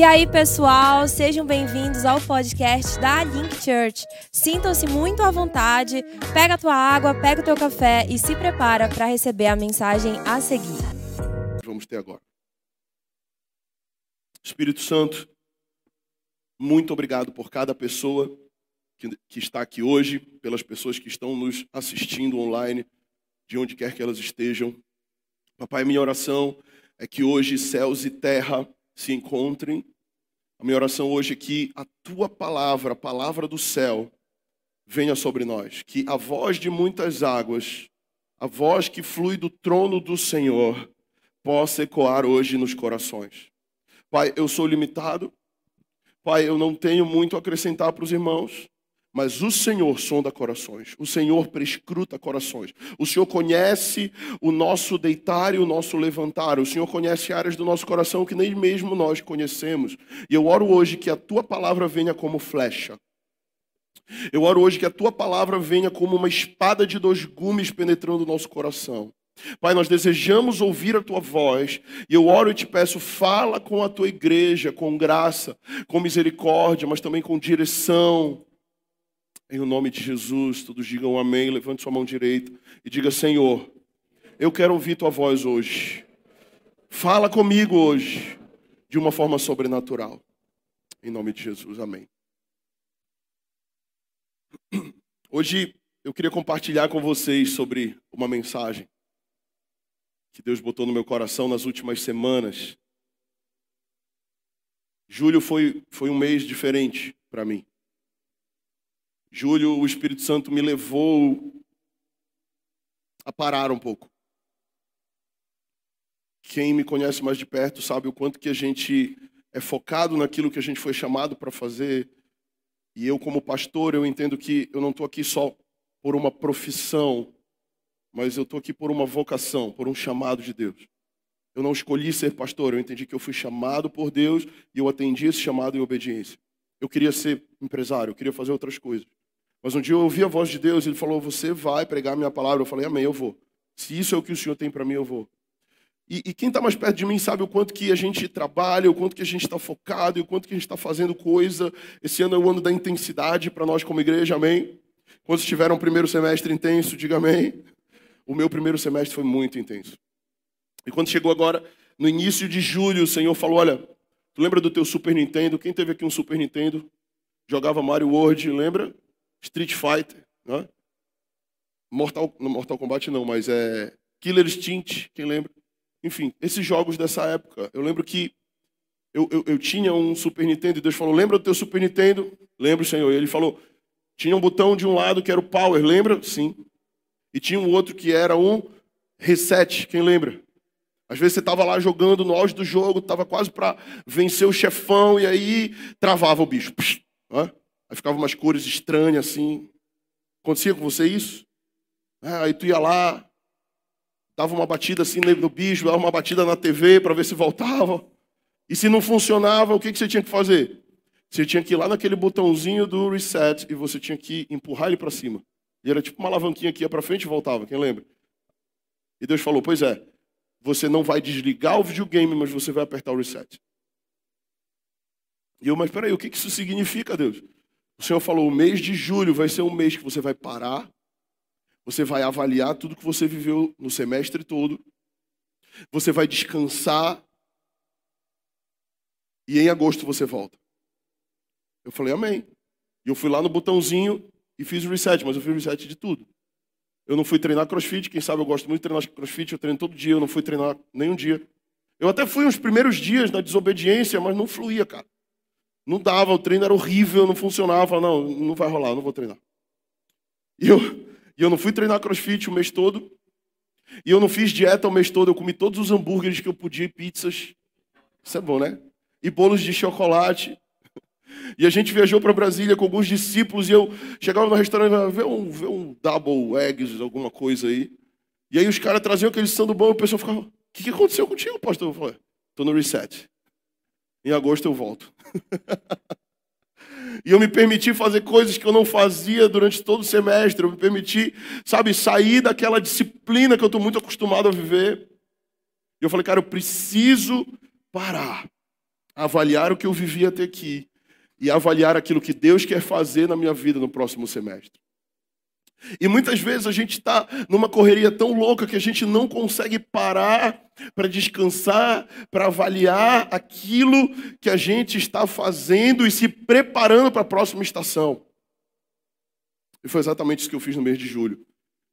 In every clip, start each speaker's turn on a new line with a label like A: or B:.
A: E aí, pessoal, sejam bem-vindos ao podcast da Link Church. Sintam-se muito à vontade, pega a tua água, pega o teu café e se prepara para receber a mensagem a seguir.
B: Vamos ter agora. Espírito Santo, muito obrigado por cada pessoa que, que está aqui hoje, pelas pessoas que estão nos assistindo online, de onde quer que elas estejam. Papai, minha oração é que hoje céus e terra se encontrem. A minha oração hoje é que a tua palavra, a palavra do céu, venha sobre nós. Que a voz de muitas águas, a voz que flui do trono do Senhor, possa ecoar hoje nos corações. Pai, eu sou limitado. Pai, eu não tenho muito a acrescentar para os irmãos. Mas o Senhor sonda corações, o Senhor prescruta corações. O Senhor conhece o nosso deitar e o nosso levantar. O Senhor conhece áreas do nosso coração que nem mesmo nós conhecemos. E eu oro hoje que a tua palavra venha como flecha. Eu oro hoje que a tua palavra venha como uma espada de dois gumes penetrando o nosso coração. Pai, nós desejamos ouvir a tua voz e eu oro e te peço, fala com a tua igreja, com graça, com misericórdia, mas também com direção em o nome de Jesus, todos digam amém. Levante sua mão direita e diga: Senhor, eu quero ouvir tua voz hoje. Fala comigo hoje de uma forma sobrenatural. Em nome de Jesus, amém. Hoje eu queria compartilhar com vocês sobre uma mensagem que Deus botou no meu coração nas últimas semanas. Julho foi, foi um mês diferente para mim. Julho, o Espírito Santo me levou a parar um pouco. Quem me conhece mais de perto sabe o quanto que a gente é focado naquilo que a gente foi chamado para fazer. E eu, como pastor, eu entendo que eu não estou aqui só por uma profissão, mas eu estou aqui por uma vocação, por um chamado de Deus. Eu não escolhi ser pastor, eu entendi que eu fui chamado por Deus e eu atendi esse chamado em obediência. Eu queria ser empresário, eu queria fazer outras coisas. Mas um dia eu ouvi a voz de Deus, ele falou: Você vai pregar a minha palavra. Eu falei: Amém, eu vou. Se isso é o que o Senhor tem para mim, eu vou. E, e quem está mais perto de mim sabe o quanto que a gente trabalha, o quanto que a gente está focado e o quanto que a gente está fazendo coisa. Esse ano é o ano da intensidade para nós como igreja, amém? Quando tiveram um primeiro semestre intenso, diga amém. O meu primeiro semestre foi muito intenso. E quando chegou agora, no início de julho, o Senhor falou: Olha, tu lembra do teu Super Nintendo? Quem teve aqui um Super Nintendo? Jogava Mario World, lembra? Street Fighter, né? Mortal, Mortal Kombat não, mas é Killer Instinct, quem lembra? Enfim, esses jogos dessa época. Eu lembro que eu, eu, eu, tinha um Super Nintendo e Deus falou: Lembra do teu Super Nintendo? Lembro, Senhor. E ele falou: Tinha um botão de um lado que era o Power, lembra? Sim. E tinha um outro que era um Reset, quem lembra? Às vezes você estava lá jogando no auge do jogo, estava quase para vencer o chefão e aí travava o bicho. Psh, né? Aí ficava umas cores estranhas assim. Acontecia com você isso? É, aí tu ia lá, dava uma batida assim no bicho, dava uma batida na TV para ver se voltava. E se não funcionava, o que, que você tinha que fazer? Você tinha que ir lá naquele botãozinho do reset e você tinha que empurrar ele para cima. E era tipo uma alavanquinha que ia para frente e voltava, quem lembra? E Deus falou: Pois é, você não vai desligar o videogame, mas você vai apertar o reset. E eu, mas peraí, o que isso significa, Deus? O Senhor falou: o mês de julho vai ser um mês que você vai parar, você vai avaliar tudo que você viveu no semestre todo, você vai descansar, e em agosto você volta. Eu falei: Amém. E eu fui lá no botãozinho e fiz o reset, mas eu fiz o reset de tudo. Eu não fui treinar crossfit, quem sabe eu gosto muito de treinar crossfit, eu treino todo dia, eu não fui treinar nenhum dia. Eu até fui uns primeiros dias na desobediência, mas não fluía, cara. Não dava, o treino era horrível, não funcionava. Não, não vai rolar, não vou treinar. E eu, e eu não fui treinar crossfit o mês todo. E eu não fiz dieta o mês todo. Eu comi todos os hambúrgueres que eu podia e pizzas. Isso é bom, né? E bolos de chocolate. E a gente viajou para Brasília com alguns discípulos e eu chegava no restaurante e ver um, ver um double eggs, alguma coisa aí. E aí os caras traziam aquele sanduíche e o pessoal ficava, o que, que aconteceu contigo, pastor? Eu falei, estou no reset. Em agosto eu volto. e eu me permiti fazer coisas que eu não fazia durante todo o semestre. Eu me permiti, sabe, sair daquela disciplina que eu estou muito acostumado a viver. E eu falei, cara, eu preciso parar. avaliar o que eu vivi até aqui e avaliar aquilo que Deus quer fazer na minha vida no próximo semestre. E muitas vezes a gente está numa correria tão louca que a gente não consegue parar para descansar, para avaliar aquilo que a gente está fazendo e se preparando para a próxima estação. E foi exatamente isso que eu fiz no mês de julho.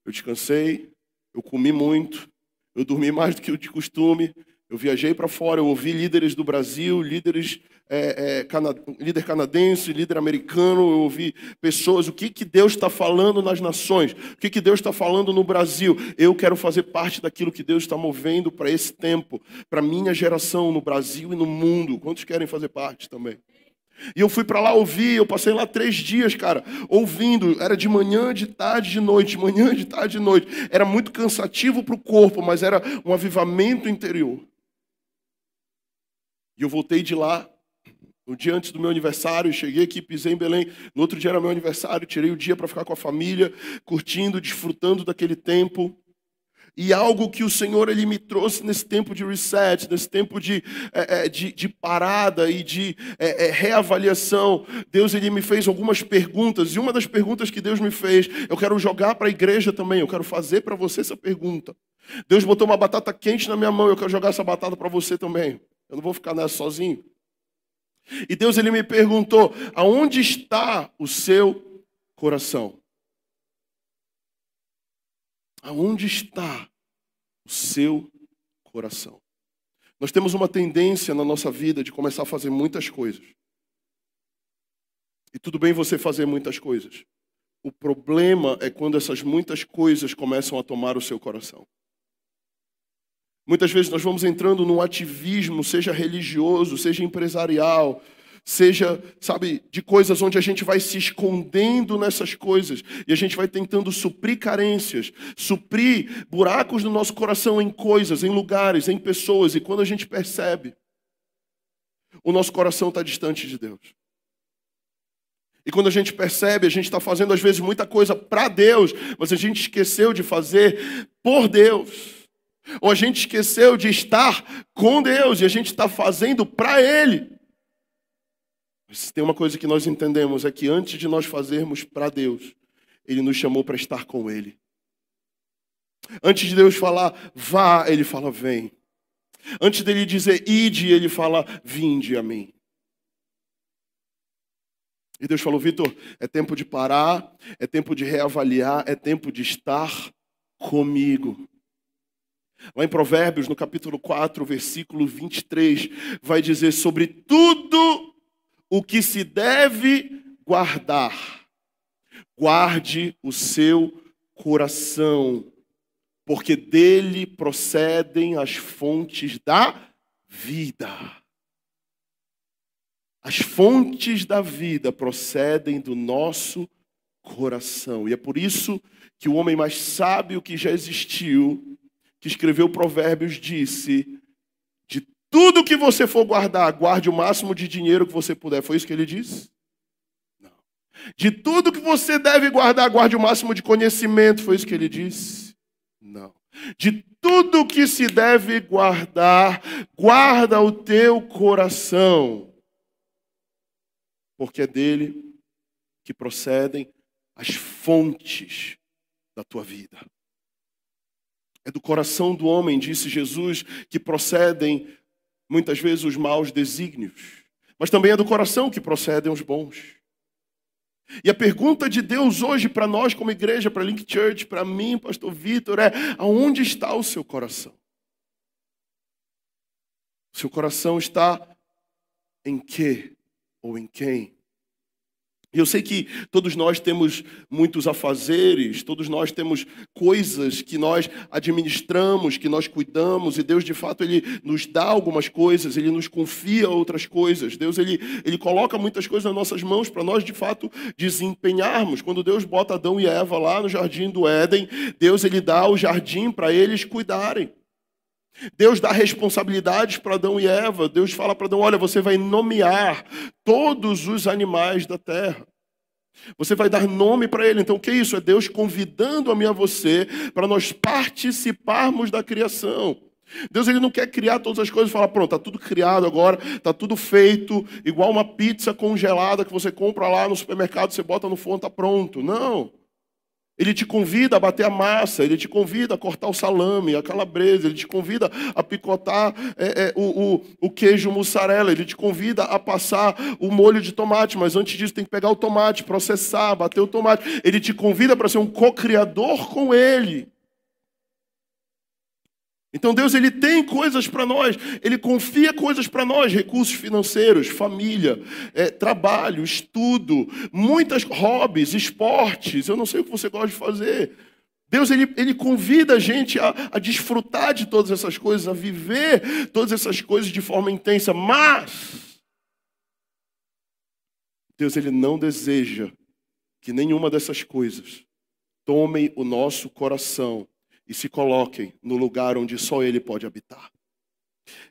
B: Eu descansei, eu comi muito, eu dormi mais do que de costume, eu viajei para fora, eu ouvi líderes do Brasil, líderes é, é, cana líder canadense, líder americano, eu ouvi pessoas, o que, que Deus está falando nas nações, o que, que Deus está falando no Brasil. Eu quero fazer parte daquilo que Deus está movendo para esse tempo, para minha geração no Brasil e no mundo. Quantos querem fazer parte também? E eu fui para lá ouvir, eu passei lá três dias, cara, ouvindo. Era de manhã, de tarde, de noite, de manhã, de tarde, de noite. Era muito cansativo para o corpo, mas era um avivamento interior. E eu voltei de lá no dia antes do meu aniversário, cheguei aqui, pisei em Belém. No outro dia era meu aniversário, tirei o dia para ficar com a família, curtindo, desfrutando daquele tempo. E algo que o Senhor ele me trouxe nesse tempo de reset, nesse tempo de, é, é de, de, parada e de é, é, reavaliação, Deus ele me fez algumas perguntas. E uma das perguntas que Deus me fez, eu quero jogar para a igreja também, eu quero fazer para você essa pergunta. Deus botou uma batata quente na minha mão, eu quero jogar essa batata para você também. Eu não vou ficar nessa sozinho. E Deus ele me perguntou: aonde está o seu coração? Aonde está o seu coração? Nós temos uma tendência na nossa vida de começar a fazer muitas coisas. E tudo bem você fazer muitas coisas. O problema é quando essas muitas coisas começam a tomar o seu coração. Muitas vezes nós vamos entrando num ativismo, seja religioso, seja empresarial, seja, sabe, de coisas onde a gente vai se escondendo nessas coisas e a gente vai tentando suprir carências, suprir buracos no nosso coração em coisas, em lugares, em pessoas, e quando a gente percebe, o nosso coração está distante de Deus. E quando a gente percebe, a gente está fazendo às vezes muita coisa para Deus, mas a gente esqueceu de fazer por Deus. Ou a gente esqueceu de estar com Deus e a gente está fazendo para Ele. Mas tem uma coisa que nós entendemos: é que antes de nós fazermos para Deus, Ele nos chamou para estar com Ele. Antes de Deus falar, vá, Ele fala, vem. Antes dele dizer, ide, Ele fala, vinde a mim. E Deus falou, Vitor, é tempo de parar, é tempo de reavaliar, é tempo de estar comigo. Lá em Provérbios, no capítulo 4, versículo 23, vai dizer sobre tudo o que se deve guardar. Guarde o seu coração, porque dele procedem as fontes da vida. As fontes da vida procedem do nosso coração. E é por isso que o homem mais sábio que já existiu que escreveu Provérbios, disse: De tudo que você for guardar, guarde o máximo de dinheiro que você puder. Foi isso que ele disse? Não. De tudo que você deve guardar, guarde o máximo de conhecimento. Foi isso que ele disse? Não. De tudo que se deve guardar, guarda o teu coração, porque é dele que procedem as fontes da tua vida. É do coração do homem, disse Jesus, que procedem muitas vezes os maus desígnios, mas também é do coração que procedem os bons. E a pergunta de Deus hoje para nós, como igreja, para Link Church, para mim, Pastor Vitor, é: aonde está o seu coração? Seu coração está em quê ou em quem? E eu sei que todos nós temos muitos afazeres, todos nós temos coisas que nós administramos, que nós cuidamos, e Deus de fato ele nos dá algumas coisas, ele nos confia outras coisas. Deus ele, ele coloca muitas coisas nas nossas mãos para nós de fato desempenharmos. Quando Deus bota Adão e Eva lá no jardim do Éden, Deus ele dá o jardim para eles cuidarem. Deus dá responsabilidades para Adão e Eva. Deus fala para Adão: olha, você vai nomear todos os animais da terra. Você vai dar nome para ele. Então, o que é isso? É Deus convidando a mim a você para nós participarmos da criação. Deus ele não quer criar todas as coisas e falar, pronto, está tudo criado agora, está tudo feito, igual uma pizza congelada que você compra lá no supermercado, você bota no forno, está pronto. Não. Ele te convida a bater a massa, ele te convida a cortar o salame, a calabresa, ele te convida a picotar é, é, o, o, o, queijo mussarela, ele te convida a passar o molho de tomate, mas antes disso tem que pegar o tomate, processar, bater o tomate. Ele te convida para ser um co-criador com ele. Então Deus ele tem coisas para nós, ele confia coisas para nós, recursos financeiros, família, é, trabalho, estudo, muitas hobbies, esportes. Eu não sei o que você gosta de fazer. Deus ele, ele convida a gente a, a desfrutar de todas essas coisas, a viver todas essas coisas de forma intensa, mas Deus ele não deseja que nenhuma dessas coisas tome o nosso coração e se coloquem no lugar onde só Ele pode habitar.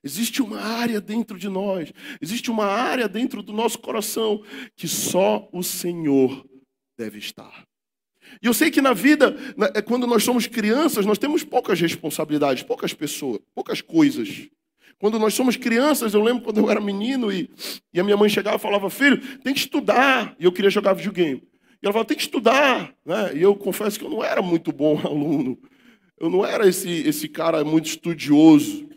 B: Existe uma área dentro de nós, existe uma área dentro do nosso coração que só o Senhor deve estar. E eu sei que na vida, é quando nós somos crianças, nós temos poucas responsabilidades, poucas pessoas, poucas coisas. Quando nós somos crianças, eu lembro quando eu era menino e, e a minha mãe chegava e falava, filho, tem que estudar. E eu queria jogar videogame. E ela falava, tem que estudar. Né? E eu confesso que eu não era muito bom aluno. Eu não era esse, esse cara muito estudioso.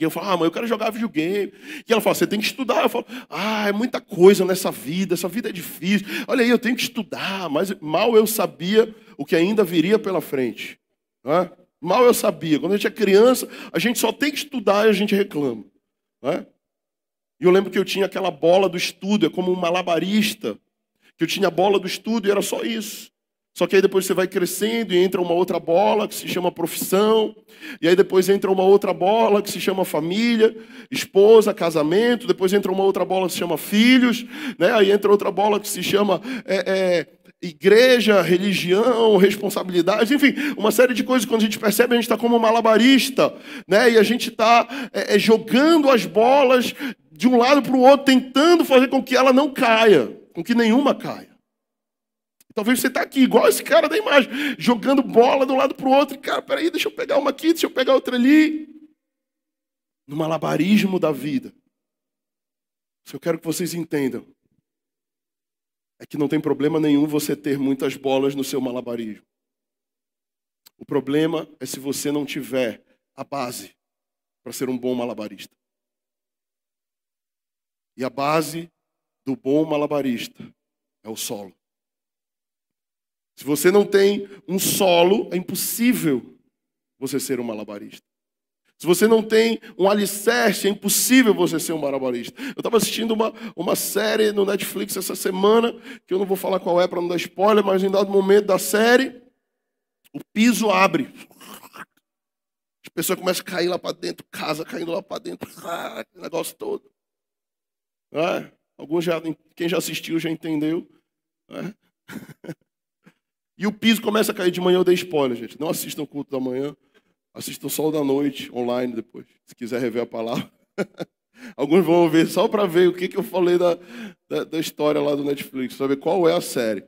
B: E eu falo, ah, mãe, eu quero jogar videogame. E ela fala, você tem que estudar. Eu falo, ah, é muita coisa nessa vida, essa vida é difícil. Olha aí, eu tenho que estudar. Mas mal eu sabia o que ainda viria pela frente. É? Mal eu sabia. Quando a gente é criança, a gente só tem que estudar e a gente reclama. É? E eu lembro que eu tinha aquela bola do estudo, é como um malabarista. Que eu tinha a bola do estudo e era só isso. Só que aí depois você vai crescendo e entra uma outra bola que se chama profissão, e aí depois entra uma outra bola que se chama família, esposa, casamento, depois entra uma outra bola que se chama filhos, né? aí entra outra bola que se chama é, é, igreja, religião, responsabilidade, enfim, uma série de coisas. Quando a gente percebe, a gente está como um malabarista, né? e a gente está é, é, jogando as bolas de um lado para o outro, tentando fazer com que ela não caia, com que nenhuma caia. Talvez você está aqui, igual esse cara da imagem, jogando bola de um lado para o outro. Cara, peraí, deixa eu pegar uma aqui, deixa eu pegar outra ali. No malabarismo da vida. Se eu quero que vocês entendam, é que não tem problema nenhum você ter muitas bolas no seu malabarismo. O problema é se você não tiver a base para ser um bom malabarista. E a base do bom malabarista é o solo. Se você não tem um solo, é impossível você ser um malabarista. Se você não tem um alicerce, é impossível você ser um malabarista. Eu estava assistindo uma, uma série no Netflix essa semana, que eu não vou falar qual é para não dar spoiler, mas em dado momento da série, o piso abre. As pessoas começam a cair lá para dentro, casa caindo lá para dentro, negócio todo. É? Alguns já, quem já assistiu já entendeu. É? E o piso começa a cair de manhã, eu dei spoiler, gente. Não assistam o culto da manhã, assistam só o da noite, online depois, se quiser rever a palavra. Alguns vão ver só para ver o que, que eu falei da, da, da história lá do Netflix, saber qual é a série.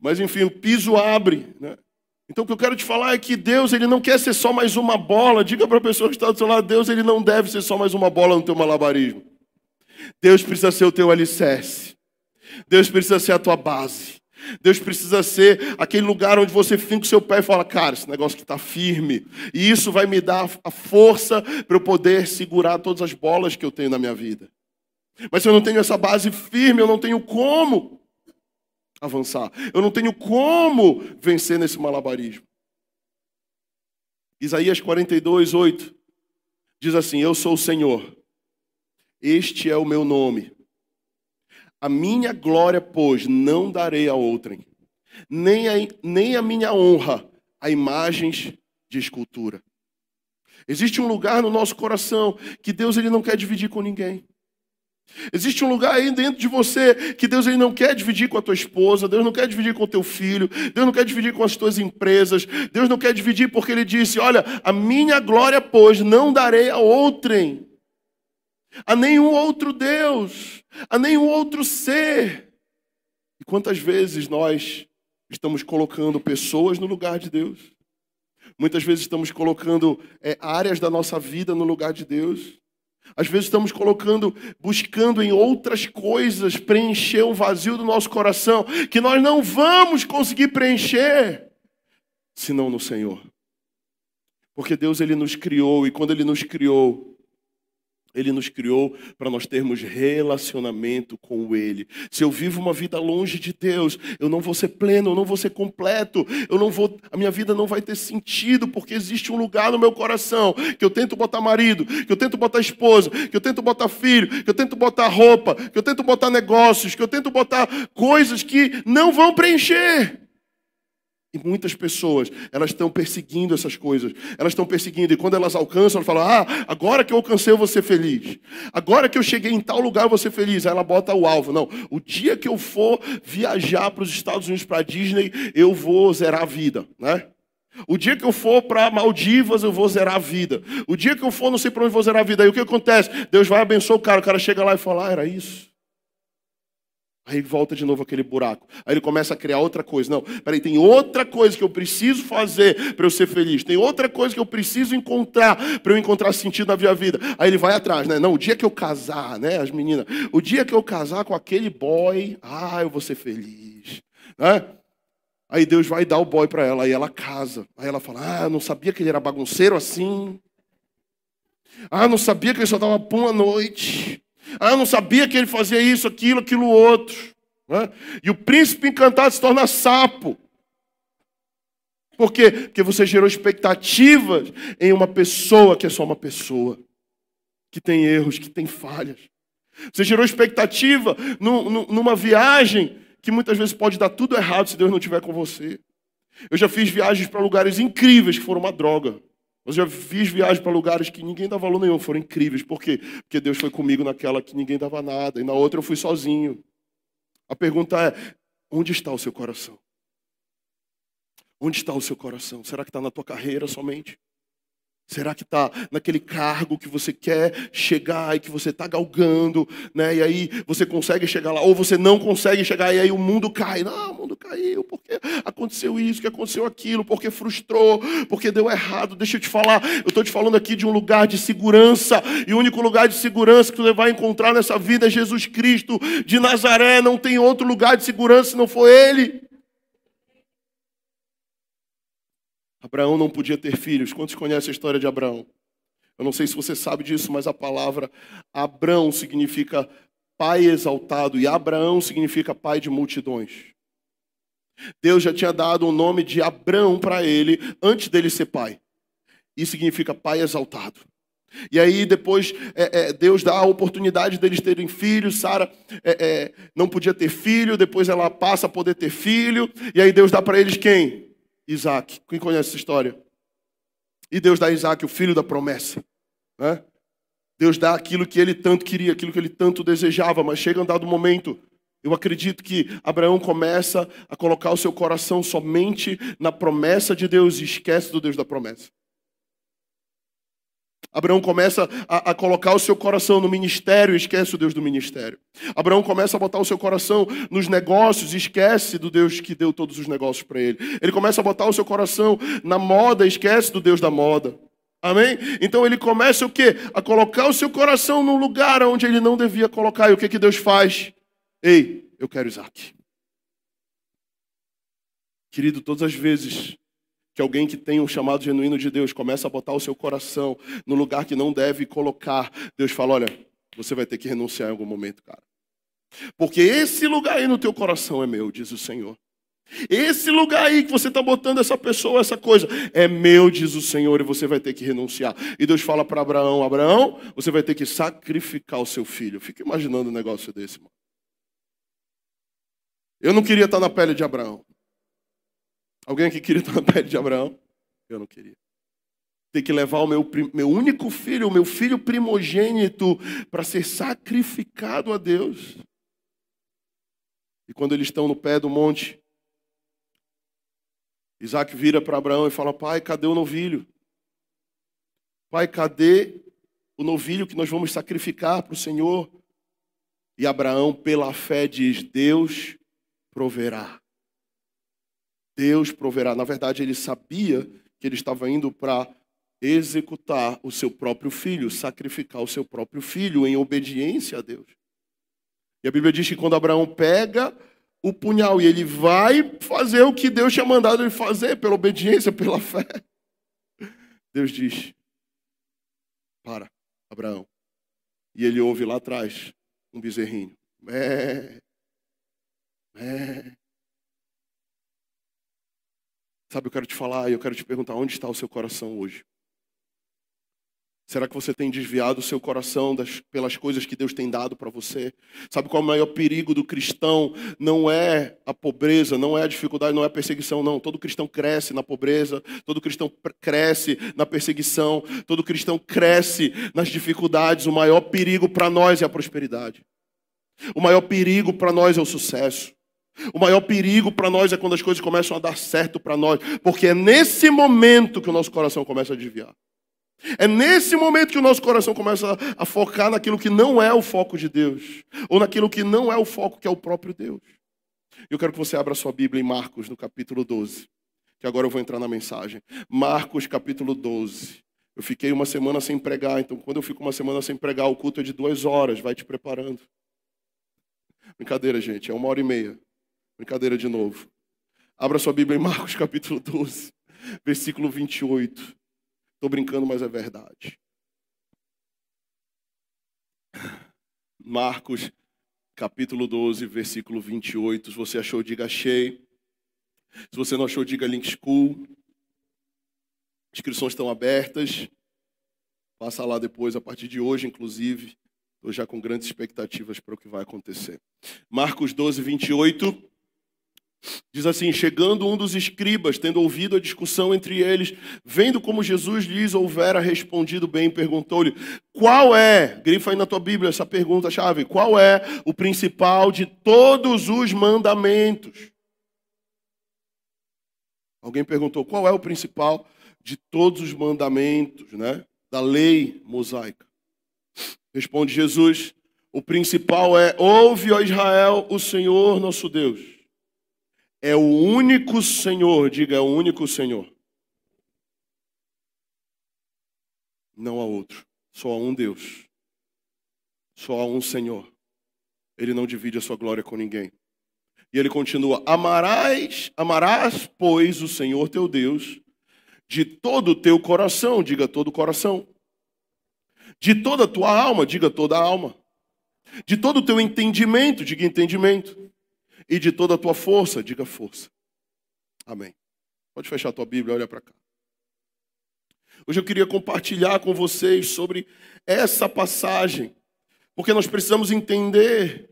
B: Mas enfim, o piso abre. Né? Então o que eu quero te falar é que Deus ele não quer ser só mais uma bola. Diga para a pessoa que está do seu lado, Deus ele não deve ser só mais uma bola no teu malabarismo. Deus precisa ser o teu alicerce. Deus precisa ser a tua base. Deus precisa ser aquele lugar onde você finca o seu pé e fala, cara, esse negócio que está firme. E isso vai me dar a força para eu poder segurar todas as bolas que eu tenho na minha vida. Mas se eu não tenho essa base firme, eu não tenho como avançar. Eu não tenho como vencer nesse malabarismo. Isaías 42, 8 diz assim: Eu sou o Senhor, este é o meu nome a minha glória, pois, não darei a outrem, nem a, nem a minha honra a imagens de escultura. Existe um lugar no nosso coração que Deus ele não quer dividir com ninguém. Existe um lugar aí dentro de você que Deus ele não quer dividir com a tua esposa, Deus não quer dividir com o teu filho, Deus não quer dividir com as tuas empresas, Deus não quer dividir porque ele disse: Olha, a minha glória, pois, não darei a outrem a nenhum outro Deus, a nenhum outro ser. E quantas vezes nós estamos colocando pessoas no lugar de Deus? Muitas vezes estamos colocando é, áreas da nossa vida no lugar de Deus. Às vezes estamos colocando, buscando em outras coisas preencher o vazio do nosso coração, que nós não vamos conseguir preencher, senão no Senhor. Porque Deus ele nos criou e quando ele nos criou, ele nos criou para nós termos relacionamento com Ele. Se eu vivo uma vida longe de Deus, eu não vou ser pleno, eu não vou ser completo, eu não vou, a minha vida não vai ter sentido, porque existe um lugar no meu coração que eu tento botar marido, que eu tento botar esposa, que eu tento botar filho, que eu tento botar roupa, que eu tento botar negócios, que eu tento botar coisas que não vão preencher. E muitas pessoas, elas estão perseguindo essas coisas. Elas estão perseguindo. E quando elas alcançam, elas falam: Ah, agora que eu alcancei, eu vou ser feliz. Agora que eu cheguei em tal lugar, eu vou ser feliz. Aí ela bota o alvo. Não, o dia que eu for viajar para os Estados Unidos, para a Disney, eu vou zerar a vida. Né? O dia que eu for para Maldivas, eu vou zerar a vida. O dia que eu for, não sei para onde vou zerar a vida. Aí o que acontece? Deus vai abençoar o cara. O cara chega lá e fala: Ah, era isso. Aí volta de novo aquele buraco. Aí ele começa a criar outra coisa. Não, peraí, tem outra coisa que eu preciso fazer para eu ser feliz. Tem outra coisa que eu preciso encontrar para eu encontrar sentido na minha vida. Aí ele vai atrás, né? Não, o dia que eu casar, né, as meninas, o dia que eu casar com aquele boy, ah, eu vou ser feliz, né? Aí Deus vai dar o boy para ela, aí ela casa. Aí ela fala: "Ah, não sabia que ele era bagunceiro assim. Ah, não sabia que ele só dava pum à noite. Ah, eu não sabia que ele fazia isso, aquilo, aquilo outro. Né? E o príncipe encantado se torna sapo. Por quê? Porque você gerou expectativas em uma pessoa que é só uma pessoa, que tem erros, que tem falhas. Você gerou expectativa numa viagem que muitas vezes pode dar tudo errado se Deus não estiver com você. Eu já fiz viagens para lugares incríveis que foram uma droga. Eu já fiz viagens para lugares que ninguém dava valor nenhum, foram incríveis. Por quê? Porque Deus foi comigo naquela que ninguém dava nada, e na outra eu fui sozinho. A pergunta é: onde está o seu coração? Onde está o seu coração? Será que está na tua carreira somente? Será que está naquele cargo que você quer chegar e que você está galgando, né? E aí você consegue chegar lá, ou você não consegue chegar, e aí o mundo cai. Não, o mundo caiu, porque aconteceu isso, que aconteceu aquilo, porque frustrou, porque deu errado. Deixa eu te falar, eu estou te falando aqui de um lugar de segurança, e o único lugar de segurança que você vai encontrar nessa vida é Jesus Cristo de Nazaré. Não tem outro lugar de segurança se não for Ele. Abraão não podia ter filhos. Quantos conhecem a história de Abraão? Eu não sei se você sabe disso, mas a palavra Abraão significa pai exaltado e Abraão significa pai de multidões. Deus já tinha dado o nome de Abraão para ele antes dele ser pai. Isso significa pai exaltado. E aí depois é, é, Deus dá a oportunidade deles terem filhos. Sara é, é não podia ter filho, depois ela passa a poder ter filho. E aí Deus dá para eles quem? Isaac. Quem conhece essa história? E Deus dá a Isaac o filho da promessa. Né? Deus dá aquilo que ele tanto queria, aquilo que ele tanto desejava, mas chega um dado momento, eu acredito que Abraão começa a colocar o seu coração somente na promessa de Deus e esquece do Deus da promessa. Abraão começa a, a, colocar o seu coração no ministério e esquece o Deus do ministério. Abraão começa a botar o seu coração nos negócios e esquece do Deus que deu todos os negócios para ele. Ele começa a botar o seu coração na moda e esquece do Deus da moda. Amém? Então ele começa o quê? A colocar o seu coração num lugar onde ele não devia colocar. E o que, que Deus faz? Ei, eu quero Isaac. Querido, todas as vezes que alguém que tem um chamado genuíno de Deus começa a botar o seu coração no lugar que não deve colocar, Deus fala: olha, você vai ter que renunciar em algum momento, cara. Porque esse lugar aí no teu coração é meu, diz o Senhor. Esse lugar aí que você está botando essa pessoa, essa coisa, é meu, diz o Senhor, e você vai ter que renunciar. E Deus fala para Abraão: Abraão, você vai ter que sacrificar o seu filho. Fica imaginando um negócio desse, mano. Eu não queria estar na pele de Abraão. Alguém aqui queria estar na pele de Abraão? Eu não queria. Ter que levar o meu, meu único filho, o meu filho primogênito, para ser sacrificado a Deus. E quando eles estão no pé do monte, Isaac vira para Abraão e fala: Pai, cadê o novilho? Pai, cadê o novilho que nós vamos sacrificar para o Senhor? E Abraão, pela fé, diz: Deus proverá. Deus proverá. Na verdade, ele sabia que ele estava indo para executar o seu próprio filho, sacrificar o seu próprio filho em obediência a Deus. E a Bíblia diz que quando Abraão pega o punhal e ele vai fazer o que Deus tinha mandado ele fazer, pela obediência, pela fé, Deus diz: Para, Abraão. E ele ouve lá atrás um bezerrinho. É, é. Sabe, eu quero te falar e eu quero te perguntar: onde está o seu coração hoje? Será que você tem desviado o seu coração das, pelas coisas que Deus tem dado para você? Sabe qual é o maior perigo do cristão? Não é a pobreza, não é a dificuldade, não é a perseguição, não. Todo cristão cresce na pobreza, todo cristão cresce na perseguição, todo cristão cresce nas dificuldades. O maior perigo para nós é a prosperidade. O maior perigo para nós é o sucesso. O maior perigo para nós é quando as coisas começam a dar certo para nós, porque é nesse momento que o nosso coração começa a desviar. É nesse momento que o nosso coração começa a focar naquilo que não é o foco de Deus, ou naquilo que não é o foco que é o próprio Deus. Eu quero que você abra sua Bíblia em Marcos, no capítulo 12, que agora eu vou entrar na mensagem. Marcos, capítulo 12. Eu fiquei uma semana sem pregar, então quando eu fico uma semana sem pregar, o culto é de duas horas, vai te preparando. Brincadeira, gente, é uma hora e meia. Brincadeira de novo. Abra sua Bíblia em Marcos, capítulo 12, versículo 28. Estou brincando, mas é verdade. Marcos, capítulo 12, versículo 28. Se você achou, diga achei. Se você não achou, diga link school. Inscrições estão abertas. Passa lá depois, a partir de hoje, inclusive. Estou já com grandes expectativas para o que vai acontecer. Marcos 12, 28. Diz assim: chegando um dos escribas, tendo ouvido a discussão entre eles, vendo como Jesus lhes houvera respondido bem, perguntou-lhe: qual é, grifa aí na tua Bíblia essa pergunta-chave, qual é o principal de todos os mandamentos? Alguém perguntou: qual é o principal de todos os mandamentos, né? Da lei mosaica. Responde Jesus: o principal é: ouve, ó Israel, o Senhor nosso Deus é o único Senhor, diga, é o único Senhor. Não há outro, só há um Deus. Só há um Senhor. Ele não divide a sua glória com ninguém. E ele continua: Amarás, amarás, pois, o Senhor teu Deus de todo o teu coração, diga todo o coração. De toda a tua alma, diga toda a alma. De todo o teu entendimento, diga entendimento e de toda a tua força, diga força. Amém. Pode fechar a tua Bíblia, olha para cá. Hoje eu queria compartilhar com vocês sobre essa passagem, porque nós precisamos entender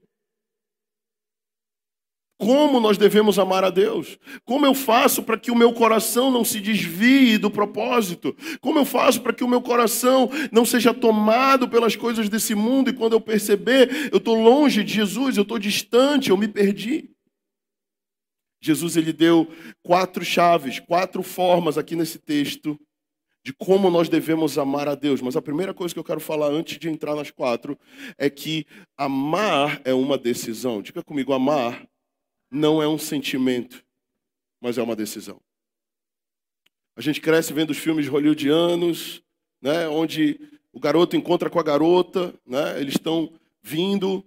B: como nós devemos amar a Deus? Como eu faço para que o meu coração não se desvie do propósito? Como eu faço para que o meu coração não seja tomado pelas coisas desse mundo e quando eu perceber, eu estou longe de Jesus, eu estou distante, eu me perdi? Jesus ele deu quatro chaves, quatro formas aqui nesse texto de como nós devemos amar a Deus. Mas a primeira coisa que eu quero falar antes de entrar nas quatro é que amar é uma decisão. Diga comigo, amar não é um sentimento, mas é uma decisão. A gente cresce vendo os filmes hollywoodianos, né, onde o garoto encontra com a garota, né, eles estão vindo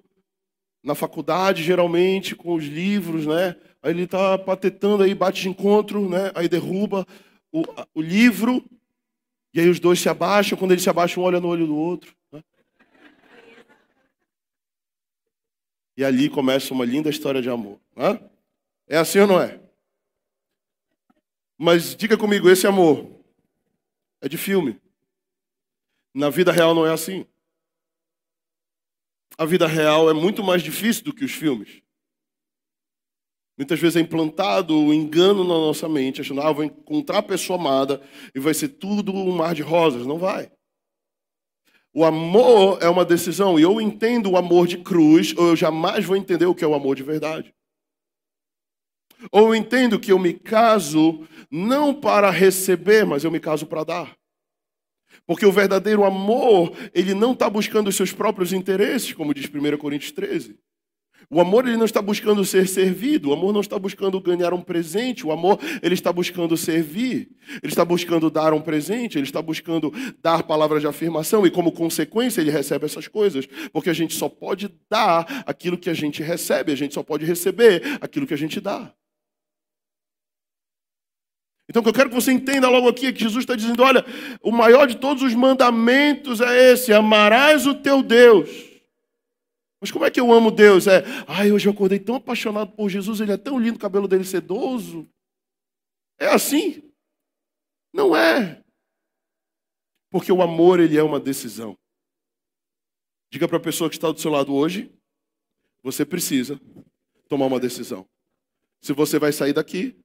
B: na faculdade, geralmente, com os livros, né, aí ele está patetando, aí bate de encontro, né, aí derruba o, o livro, e aí os dois se abaixam, quando eles se abaixam, um olha no olho do outro. E ali começa uma linda história de amor. Né? É assim ou não é? Mas diga comigo, esse amor é de filme. Na vida real não é assim. A vida real é muito mais difícil do que os filmes. Muitas vezes é implantado o engano na nossa mente, achando, ah, vou encontrar a pessoa amada e vai ser tudo um mar de rosas. Não vai. O amor é uma decisão, e eu entendo o amor de cruz, ou eu jamais vou entender o que é o amor de verdade. Ou eu entendo que eu me caso não para receber, mas eu me caso para dar. Porque o verdadeiro amor, ele não está buscando os seus próprios interesses, como diz 1 Coríntios 13. O amor ele não está buscando ser servido, o amor não está buscando ganhar um presente, o amor ele está buscando servir, ele está buscando dar um presente, ele está buscando dar palavras de afirmação. E como consequência ele recebe essas coisas, porque a gente só pode dar aquilo que a gente recebe, a gente só pode receber aquilo que a gente dá. Então, o que eu quero que você entenda logo aqui é que Jesus está dizendo: olha, o maior de todos os mandamentos é esse: amarás o teu Deus mas como é que eu amo Deus? É, ai, hoje eu acordei tão apaixonado por Jesus, ele é tão lindo, o cabelo dele sedoso. É assim? Não é. Porque o amor, ele é uma decisão. Diga para a pessoa que está do seu lado hoje, você precisa tomar uma decisão. Se você vai sair daqui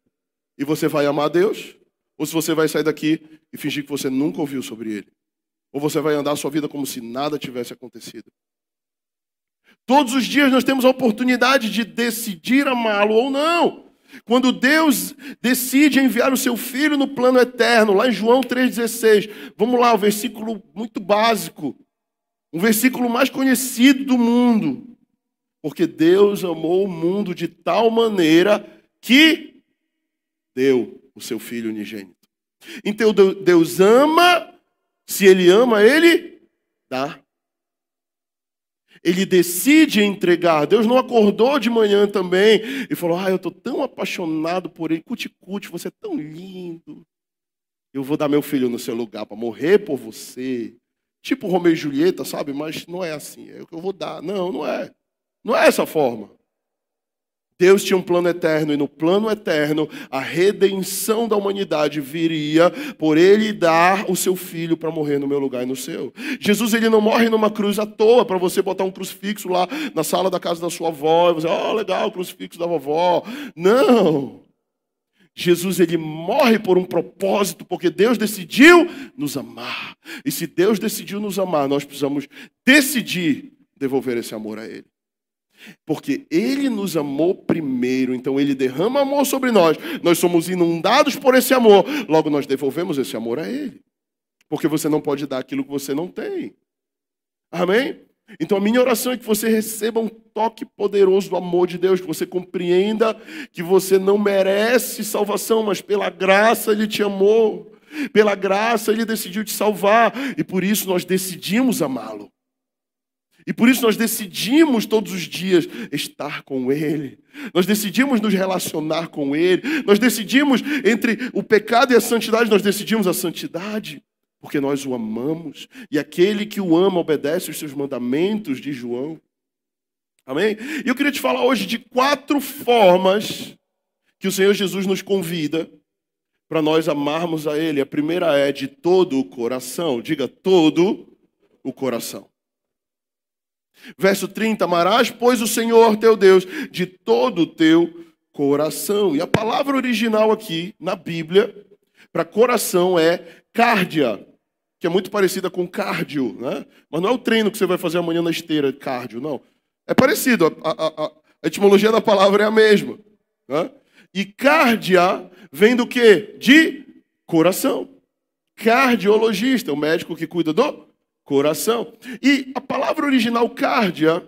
B: e você vai amar Deus, ou se você vai sair daqui e fingir que você nunca ouviu sobre Ele. Ou você vai andar a sua vida como se nada tivesse acontecido. Todos os dias nós temos a oportunidade de decidir amá-lo ou não. Quando Deus decide enviar o seu filho no plano eterno, lá em João 3,16, vamos lá, o versículo muito básico, um versículo mais conhecido do mundo. Porque Deus amou o mundo de tal maneira que deu o seu filho unigênito. Então Deus ama, se Ele ama, Ele dá ele decide entregar. Deus não acordou de manhã também e falou: Ah, eu estou tão apaixonado por ele. Cuticute, você é tão lindo. Eu vou dar meu filho no seu lugar para morrer por você. Tipo Romeu e Julieta, sabe? Mas não é assim. É o que eu vou dar. Não, não é. Não é essa forma. Deus tinha um plano eterno, e no plano eterno, a redenção da humanidade viria por ele dar o seu filho para morrer no meu lugar e no seu. Jesus ele não morre numa cruz à toa, para você botar um crucifixo lá na sala da casa da sua avó e você, oh, legal, crucifixo da vovó. Não. Jesus ele morre por um propósito, porque Deus decidiu nos amar. E se Deus decidiu nos amar, nós precisamos decidir devolver esse amor a Ele. Porque Ele nos amou primeiro, então Ele derrama amor sobre nós. Nós somos inundados por esse amor, logo nós devolvemos esse amor a Ele. Porque você não pode dar aquilo que você não tem. Amém? Então a minha oração é que você receba um toque poderoso do amor de Deus, que você compreenda que você não merece salvação, mas pela graça Ele te amou. Pela graça Ele decidiu te salvar e por isso nós decidimos amá-lo. E por isso nós decidimos todos os dias estar com Ele. Nós decidimos nos relacionar com Ele. Nós decidimos entre o pecado e a santidade, nós decidimos a santidade, porque nós o amamos. E aquele que o ama obedece os seus mandamentos, de João. Amém? E eu queria te falar hoje de quatro formas que o Senhor Jesus nos convida para nós amarmos a Ele. A primeira é de todo o coração. Diga todo o coração. Verso 30: Amarás, pois, o Senhor teu Deus de todo o teu coração. E a palavra original aqui na Bíblia para coração é cardia, que é muito parecida com cardio, né? Mas não é o treino que você vai fazer amanhã na esteira, cardio, não. É parecido, a, a, a, a etimologia da palavra é a mesma. Né? E cardia vem do que? De coração. Cardiologista, o médico que cuida do coração. E a palavra original cardia,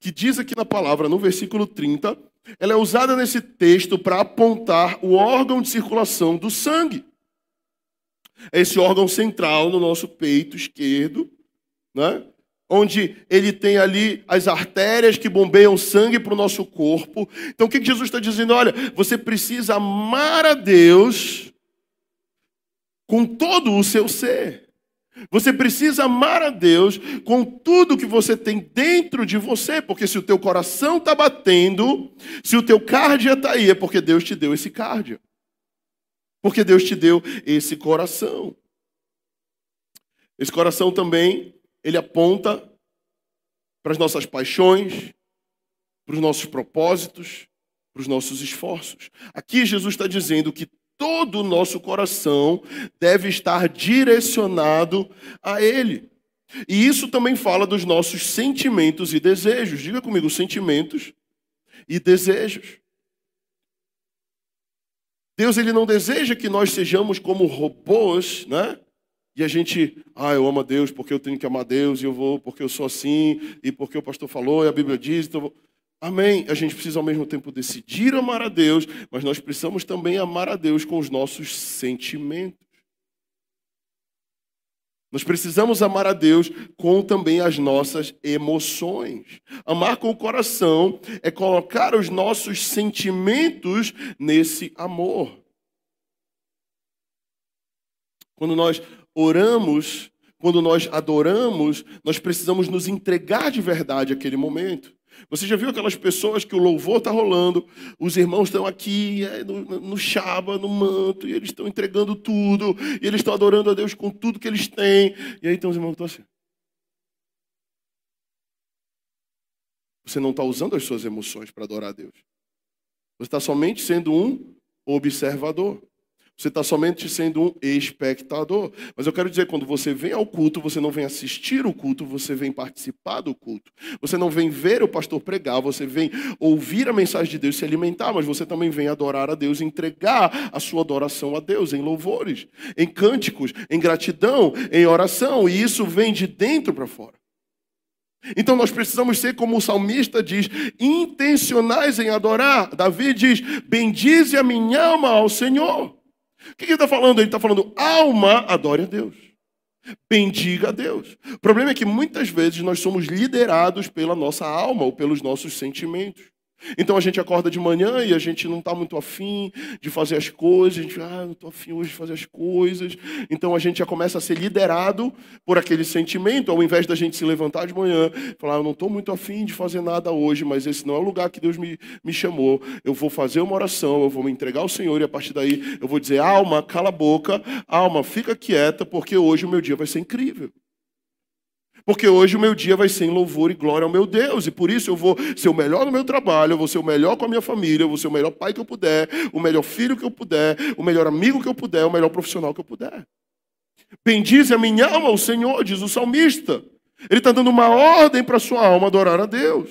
B: que diz aqui na palavra, no versículo 30, ela é usada nesse texto para apontar o órgão de circulação do sangue. É esse órgão central no nosso peito esquerdo, né? onde ele tem ali as artérias que bombeiam sangue para o nosso corpo. Então o que Jesus está dizendo? Olha, você precisa amar a Deus com todo o seu ser. Você precisa amar a Deus com tudo que você tem dentro de você, porque se o teu coração está batendo, se o teu cardio está aí, é porque Deus te deu esse cardio. Porque Deus te deu esse coração. Esse coração também, ele aponta para as nossas paixões, para os nossos propósitos, para os nossos esforços. Aqui Jesus está dizendo que todo o nosso coração deve estar direcionado a Ele. E isso também fala dos nossos sentimentos e desejos. Diga comigo, sentimentos e desejos. Deus ele não deseja que nós sejamos como robôs, né? E a gente, ah, eu amo a Deus porque eu tenho que amar a Deus e eu vou porque eu sou assim e porque o pastor falou e a Bíblia diz. Então Amém? A gente precisa ao mesmo tempo decidir amar a Deus, mas nós precisamos também amar a Deus com os nossos sentimentos. Nós precisamos amar a Deus com também as nossas emoções. Amar com o coração é colocar os nossos sentimentos nesse amor. Quando nós oramos, quando nós adoramos, nós precisamos nos entregar de verdade àquele momento. Você já viu aquelas pessoas que o louvor está rolando, os irmãos estão aqui é, no, no chaba, no manto, e eles estão entregando tudo, e eles estão adorando a Deus com tudo que eles têm. E aí tem os irmãos que estão assim. Você não está usando as suas emoções para adorar a Deus. Você está somente sendo um observador. Você está somente sendo um espectador. Mas eu quero dizer, quando você vem ao culto, você não vem assistir o culto, você vem participar do culto. Você não vem ver o pastor pregar, você vem ouvir a mensagem de Deus, se alimentar, mas você também vem adorar a Deus, entregar a sua adoração a Deus em louvores, em cânticos, em gratidão, em oração. E isso vem de dentro para fora. Então nós precisamos ser, como o salmista diz, intencionais em adorar. Davi diz: Bendize a minha alma ao Senhor. O que ele está falando? Ele está falando, alma, adore a Deus. Bendiga a Deus. O problema é que muitas vezes nós somos liderados pela nossa alma ou pelos nossos sentimentos. Então a gente acorda de manhã e a gente não está muito afim de fazer as coisas, a gente, ah, não estou afim hoje de fazer as coisas. Então a gente já começa a ser liderado por aquele sentimento, ao invés da gente se levantar de manhã falar, eu não estou muito afim de fazer nada hoje, mas esse não é o lugar que Deus me, me chamou. Eu vou fazer uma oração, eu vou me entregar ao Senhor e a partir daí eu vou dizer, alma, cala a boca, alma, fica quieta, porque hoje o meu dia vai ser incrível. Porque hoje o meu dia vai ser em louvor e glória ao meu Deus, e por isso eu vou ser o melhor no meu trabalho, eu vou ser o melhor com a minha família, eu vou ser o melhor pai que eu puder, o melhor filho que eu puder, o melhor amigo que eu puder, o melhor profissional que eu puder. Bendize a minha alma o Senhor, diz o salmista. Ele está dando uma ordem para a sua alma adorar a Deus.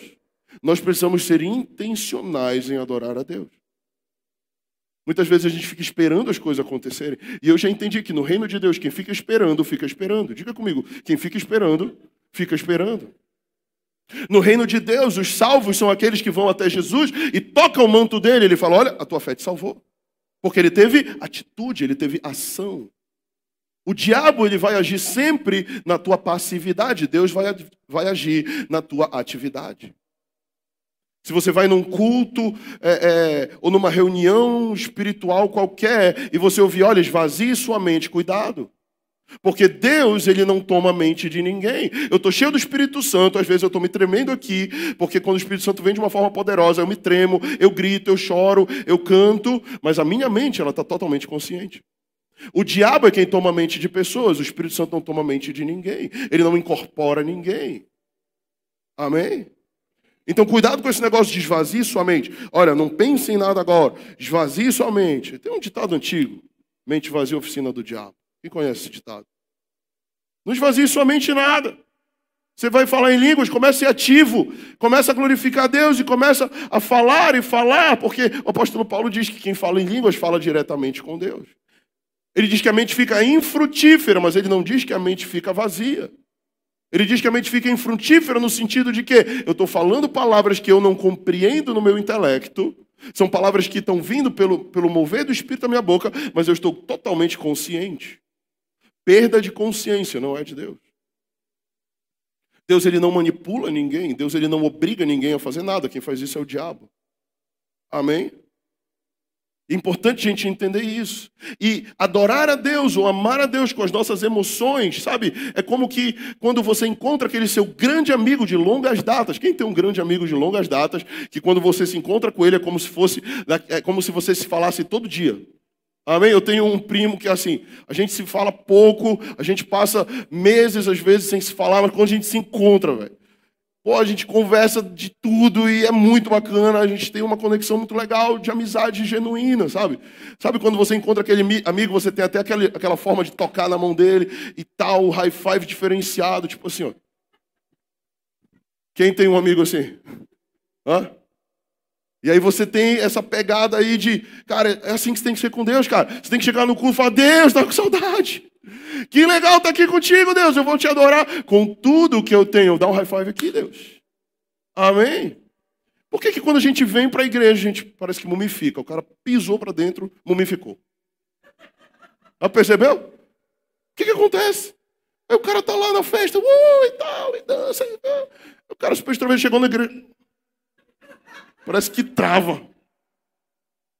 B: Nós precisamos ser intencionais em adorar a Deus. Muitas vezes a gente fica esperando as coisas acontecerem. E eu já entendi que no reino de Deus, quem fica esperando, fica esperando. Diga comigo, quem fica esperando, fica esperando. No reino de Deus, os salvos são aqueles que vão até Jesus e tocam o manto dele. Ele fala: Olha, a tua fé te salvou. Porque ele teve atitude, ele teve ação. O diabo ele vai agir sempre na tua passividade, Deus vai, vai agir na tua atividade. Se você vai num culto é, é, ou numa reunião espiritual qualquer e você ouvir, olha, esvazie sua mente, cuidado. Porque Deus, ele não toma a mente de ninguém. Eu estou cheio do Espírito Santo, às vezes eu estou me tremendo aqui, porque quando o Espírito Santo vem de uma forma poderosa, eu me tremo, eu grito, eu choro, eu canto, mas a minha mente, ela está totalmente consciente. O diabo é quem toma a mente de pessoas, o Espírito Santo não toma a mente de ninguém. Ele não incorpora ninguém. Amém? Então, cuidado com esse negócio de esvazie sua mente. Olha, não pense em nada agora. Esvazie sua mente. Tem um ditado antigo: mente vazia, oficina do diabo. Quem conhece esse ditado? Não esvazie sua mente em nada. Você vai falar em línguas, comece a ser ativo, começa a glorificar a Deus e começa a falar e falar, porque o apóstolo Paulo diz que quem fala em línguas fala diretamente com Deus. Ele diz que a mente fica infrutífera, mas ele não diz que a mente fica vazia. Ele diz que a mente fica infrutífera no sentido de que eu estou falando palavras que eu não compreendo no meu intelecto, são palavras que estão vindo pelo, pelo mover do Espírito da minha boca, mas eu estou totalmente consciente. Perda de consciência não é de Deus. Deus ele não manipula ninguém, Deus ele não obriga ninguém a fazer nada, quem faz isso é o diabo. Amém? É importante a gente entender isso. E adorar a Deus ou amar a Deus com as nossas emoções, sabe? É como que quando você encontra aquele seu grande amigo de longas datas. Quem tem um grande amigo de longas datas, que quando você se encontra com ele é como se fosse, é como se você se falasse todo dia. Amém? Eu tenho um primo que assim, a gente se fala pouco, a gente passa meses às vezes sem se falar, mas quando a gente se encontra, velho, Pô, a gente conversa de tudo e é muito bacana, a gente tem uma conexão muito legal de amizade genuína, sabe? Sabe quando você encontra aquele amigo, você tem até aquela, aquela forma de tocar na mão dele e tal, o high five diferenciado, tipo assim, ó. Quem tem um amigo assim? Hã? E aí você tem essa pegada aí de, cara, é assim que você tem que ser com Deus, cara. Você tem que chegar no culto e falar, Deus, tá com saudade. Que legal estar tá aqui contigo, Deus. Eu vou te adorar com tudo que eu tenho. Dá um high five aqui, Deus. Amém? Por que, que quando a gente vem para a igreja, a gente parece que mumifica? O cara pisou para dentro, mumificou. Já percebeu? O que, que acontece? Aí o cara tá lá na festa, uh, e tal, e dança. E tal. O cara super extrovertido chegou na igreja. Parece que trava.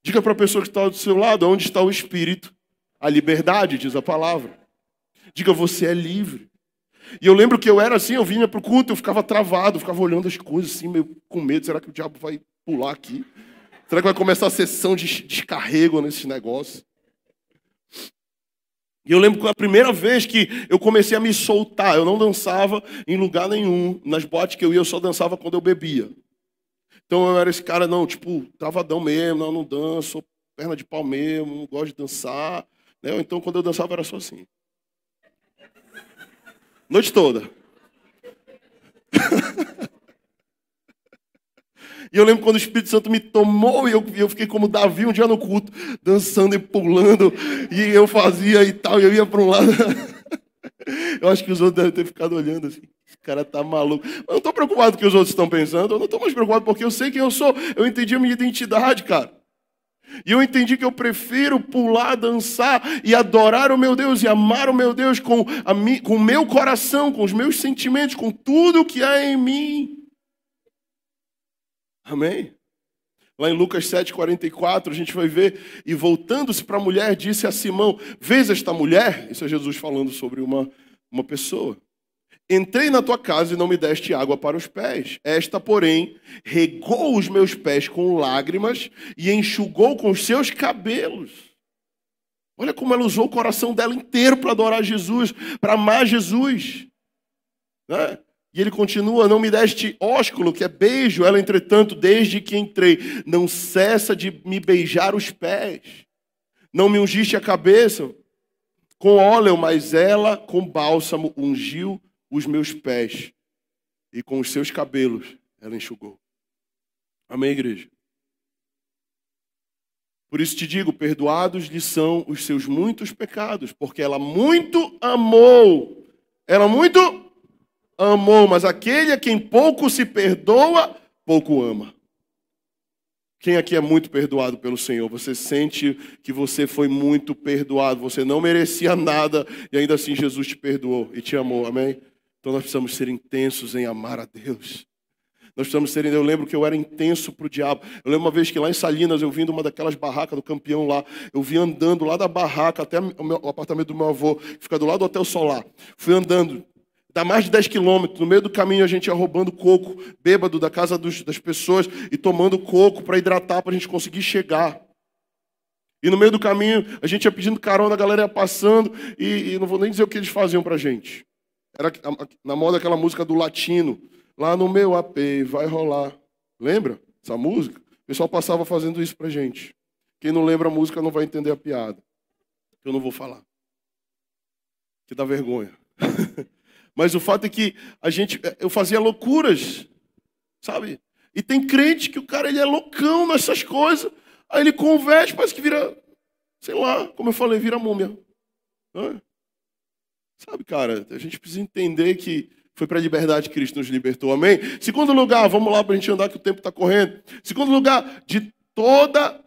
B: Diga para a pessoa que está do seu lado, onde está o Espírito? A liberdade, diz a palavra. Diga, você é livre. E eu lembro que eu era assim, eu vinha para o culto, eu ficava travado, ficava olhando as coisas assim, meio com medo. Será que o diabo vai pular aqui? Será que vai começar a sessão de descarrego nesse negócio? E eu lembro que a primeira vez que eu comecei a me soltar, eu não dançava em lugar nenhum. Nas botes que eu ia, eu só dançava quando eu bebia. Então eu era esse cara, não, tipo, travadão mesmo, não, não danço, perna de pau mesmo, não gosto de dançar. Né? Então quando eu dançava era só assim. Noite toda. E eu lembro quando o Espírito Santo me tomou e eu, eu fiquei como Davi um dia no culto, dançando e pulando, e eu fazia e tal, e eu ia para um lado. Eu acho que os outros devem ter ficado olhando assim. Esse cara tá maluco. Eu não estou preocupado com o que os outros estão pensando, eu não estou mais preocupado porque eu sei quem eu sou. Eu entendi a minha identidade, cara. E eu entendi que eu prefiro pular, dançar e adorar o meu Deus e amar o meu Deus com, a mi, com o meu coração, com os meus sentimentos, com tudo que há em mim. Amém? Lá em Lucas 7,44, a gente vai ver, e voltando-se para a mulher, disse a Simão: Vês esta mulher? Isso é Jesus falando sobre uma, uma pessoa. Entrei na tua casa e não me deste água para os pés. Esta, porém, regou os meus pés com lágrimas e enxugou com os seus cabelos. Olha como ela usou o coração dela inteiro para adorar Jesus, para amar Jesus. Né? E ele continua: Não me deste ósculo, que é beijo. Ela, entretanto, desde que entrei, não cessa de me beijar os pés. Não me ungiste a cabeça com óleo, mas ela, com bálsamo, ungiu os meus pés. E com os seus cabelos, ela enxugou. Amém, igreja? Por isso te digo: perdoados lhe são os seus muitos pecados, porque ela muito amou. Ela muito amou, mas aquele a quem pouco se perdoa, pouco ama. Quem aqui é muito perdoado pelo Senhor? Você sente que você foi muito perdoado, você não merecia nada e ainda assim Jesus te perdoou e te amou, amém? Então nós precisamos ser intensos em amar a Deus. Nós precisamos ser. Eu lembro que eu era intenso para o diabo. Eu lembro uma vez que lá em Salinas, eu vim de uma daquelas barracas do campeão lá. Eu vim andando lá da barraca até o, meu, o apartamento do meu avô, que fica do lado do Hotel Solar. Fui andando Dá mais de 10 quilômetros. No meio do caminho a gente ia roubando coco, bêbado da casa dos, das pessoas e tomando coco para hidratar para a gente conseguir chegar. E no meio do caminho a gente ia pedindo carona, a galera ia passando e, e não vou nem dizer o que eles faziam para a gente. Era na moda aquela música do latino. Lá no meu AP vai rolar. Lembra essa música? O pessoal passava fazendo isso para a gente. Quem não lembra a música não vai entender a piada. Eu não vou falar. Que dá vergonha. Mas o fato é que a gente, eu fazia loucuras, sabe? E tem crente que o cara ele é loucão nessas coisas, aí ele converte, parece que vira, sei lá, como eu falei, vira múmia. Sabe, cara, a gente precisa entender que foi para a liberdade que Cristo nos libertou, amém? Segundo lugar, vamos lá para a gente andar que o tempo está correndo. Segundo lugar, de toda.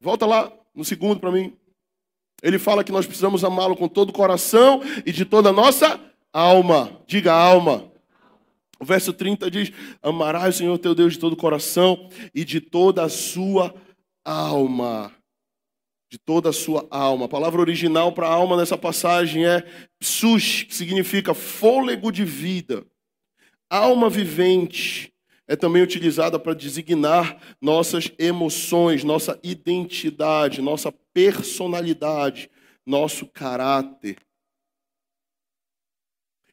B: Volta lá no segundo para mim. Ele fala que nós precisamos amá-lo com todo o coração e de toda a nossa alma. Diga alma. O verso 30 diz: Amarás o Senhor teu Deus de todo o coração e de toda a sua alma. De toda a sua alma. A palavra original para alma nessa passagem é psush, que significa fôlego de vida. Alma vivente é também utilizada para designar nossas emoções, nossa identidade, nossa personalidade, nosso caráter.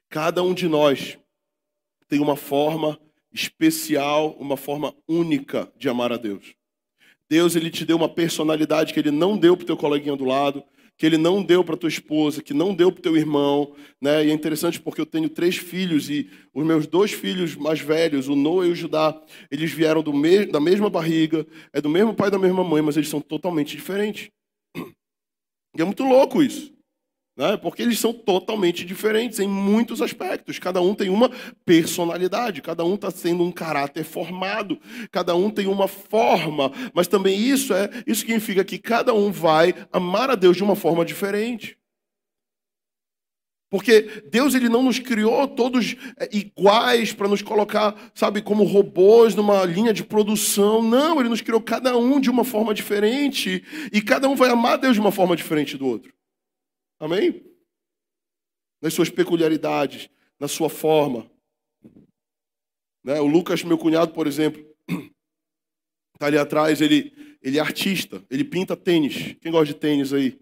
B: Cada um de nós tem uma forma especial, uma forma única de amar a Deus. Deus ele te deu uma personalidade que ele não deu para o teu coleguinha do lado, que ele não deu para tua esposa, que não deu para teu irmão, né? E é interessante porque eu tenho três filhos e os meus dois filhos mais velhos, o Noah e o Judá, eles vieram me da mesma barriga, é do mesmo pai e da mesma mãe, mas eles são totalmente diferentes. E é muito louco isso. Né? Porque eles são totalmente diferentes em muitos aspectos. Cada um tem uma personalidade, cada um está sendo um caráter formado, cada um tem uma forma. Mas também isso é isso significa que cada um vai amar a Deus de uma forma diferente. Porque Deus ele não nos criou todos é, iguais para nos colocar, sabe, como robôs numa linha de produção. Não, ele nos criou cada um de uma forma diferente e cada um vai amar Deus de uma forma diferente do outro. Amém? Nas suas peculiaridades, na sua forma. Né? O Lucas, meu cunhado, por exemplo, está ali atrás, ele, ele é artista, ele pinta tênis. Quem gosta de tênis aí?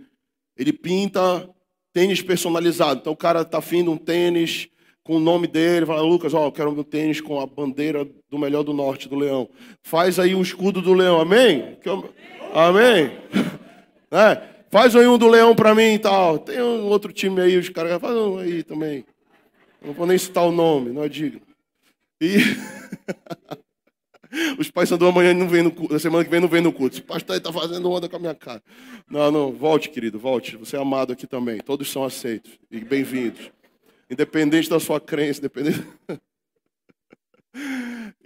B: Ele pinta tênis personalizado. Então o cara está afim de um tênis com o nome dele, fala, Lucas, ó, eu quero um tênis com a bandeira do melhor do norte, do leão. Faz aí um escudo do leão, amém? Amém? É, faz aí um do leão para mim e tal. Tem um outro time aí, os caras fazem um aí também. Não vou nem citar o nome, não é digno. E... Os pais são amanhã não vem no culto, semana que vem não vem no culto. Esse pastor está fazendo onda com a minha cara. Não, não, volte, querido, volte. Você é amado aqui também. Todos são aceitos e bem-vindos. Independente da sua crença, independente.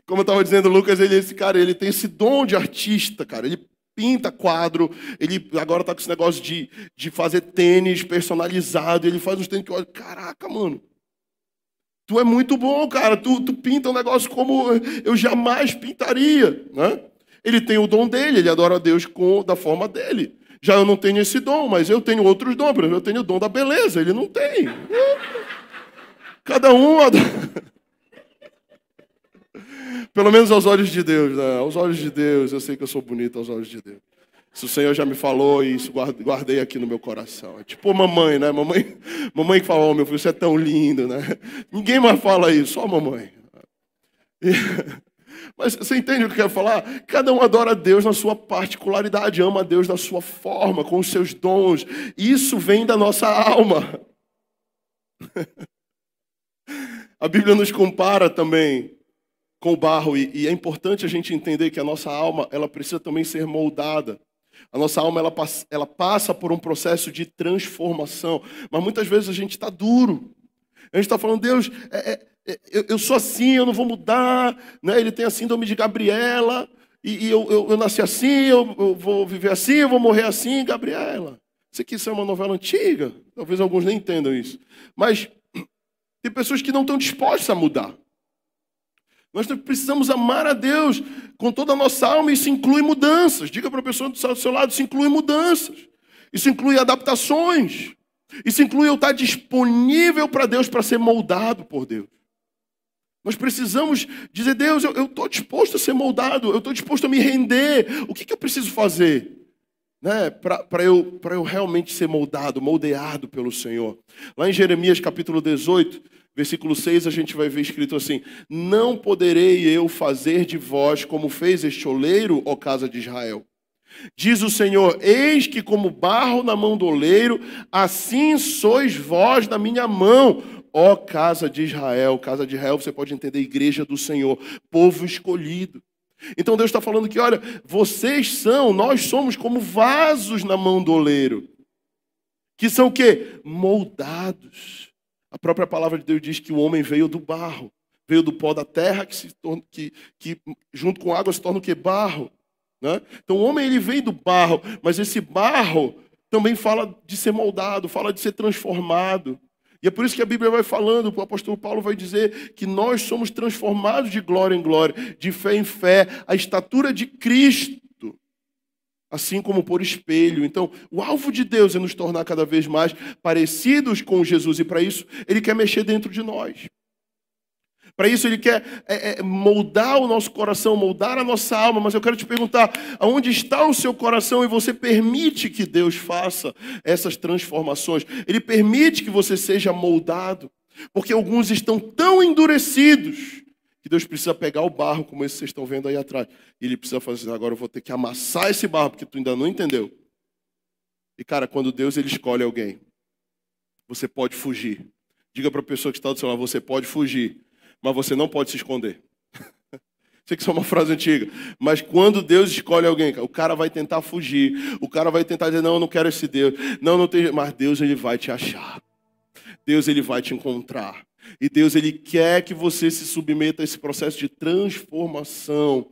B: Como eu estava dizendo, Lucas, ele, esse cara, ele tem esse dom de artista, cara. Ele pinta quadro, ele agora está com esse negócio de, de fazer tênis personalizado. Ele faz uns tênis que olha, caraca, mano. Tu é muito bom, cara. Tu, tu pinta um negócio como eu jamais pintaria. Né? Ele tem o dom dele, ele adora a Deus com, da forma dele. Já eu não tenho esse dom, mas eu tenho outros dons. Por exemplo, eu tenho o dom da beleza, ele não tem. Cada um adora. Pelo menos aos olhos de Deus, né? Aos olhos de Deus, eu sei que eu sou bonito aos olhos de Deus. Se o Senhor já me falou e isso guardei aqui no meu coração. É tipo mamãe, né? Mamãe, mamãe que fala, oh, meu filho, você é tão lindo, né? Ninguém mais fala isso, só mamãe. E... Mas você entende o que eu quero falar? Cada um adora a Deus na sua particularidade, ama a Deus da sua forma, com os seus dons. Isso vem da nossa alma. A Bíblia nos compara também com o barro e, é importante a gente entender que a nossa alma ela precisa também ser moldada. A nossa alma ela ela passa por um processo de transformação, mas muitas vezes a gente está duro. A gente está falando, Deus, é, é, é, eu, eu, sou assim, eu não vou mudar. Né? Ele tem a síndrome de Gabriela, e, e eu, eu, eu, nasci assim, eu, vou viver assim, eu vou morrer assim, Gabriela. Isso aqui isso é uma novela antiga, talvez alguns nem entendam isso. Mas tem pessoas que não estão dispostas a mudar. Nós precisamos amar a Deus com toda a nossa alma, isso inclui mudanças. Diga para a pessoa do seu lado: isso inclui mudanças, isso inclui adaptações, isso inclui eu estar disponível para Deus para ser moldado por Deus. Nós precisamos dizer: Deus, eu estou disposto a ser moldado, eu estou disposto a me render. O que, que eu preciso fazer? Né, para eu, eu realmente ser moldado, moldeado pelo Senhor. Lá em Jeremias capítulo 18, Versículo 6 a gente vai ver escrito assim: Não poderei eu fazer de vós como fez este oleiro, ó casa de Israel. Diz o Senhor: Eis que, como barro na mão do oleiro, assim sois vós na minha mão, ó casa de Israel. Casa de Israel, você pode entender, igreja do Senhor, povo escolhido. Então Deus está falando que, olha, vocês são, nós somos como vasos na mão do oleiro, que são o quê? Moldados a própria palavra de Deus diz que o homem veio do barro, veio do pó da terra, que, se torna, que, que junto com água se torna o que? Barro. Né? Então o homem ele vem do barro, mas esse barro também fala de ser moldado, fala de ser transformado. E é por isso que a Bíblia vai falando, o apóstolo Paulo vai dizer que nós somos transformados de glória em glória, de fé em fé, a estatura de Cristo assim como por espelho. Então, o alvo de Deus é nos tornar cada vez mais parecidos com Jesus, e para isso, Ele quer mexer dentro de nós. Para isso, Ele quer é, é, moldar o nosso coração, moldar a nossa alma. Mas eu quero te perguntar: aonde está o seu coração e você permite que Deus faça essas transformações? Ele permite que você seja moldado, porque alguns estão tão endurecidos que Deus precisa pegar o barro, como esse vocês estão vendo aí atrás. E ele precisa fazer, agora eu vou ter que amassar esse barro, porque tu ainda não entendeu. E cara, quando Deus ele escolhe alguém, você pode fugir. Diga para a pessoa que está do seu lado, você pode fugir, mas você não pode se esconder. Sei que isso é uma frase antiga, mas quando Deus escolhe alguém, o cara vai tentar fugir, o cara vai tentar dizer não, eu não quero esse Deus, não, não tem, mas Deus ele vai te achar, Deus ele vai te encontrar e Deus ele quer que você se submeta a esse processo de transformação,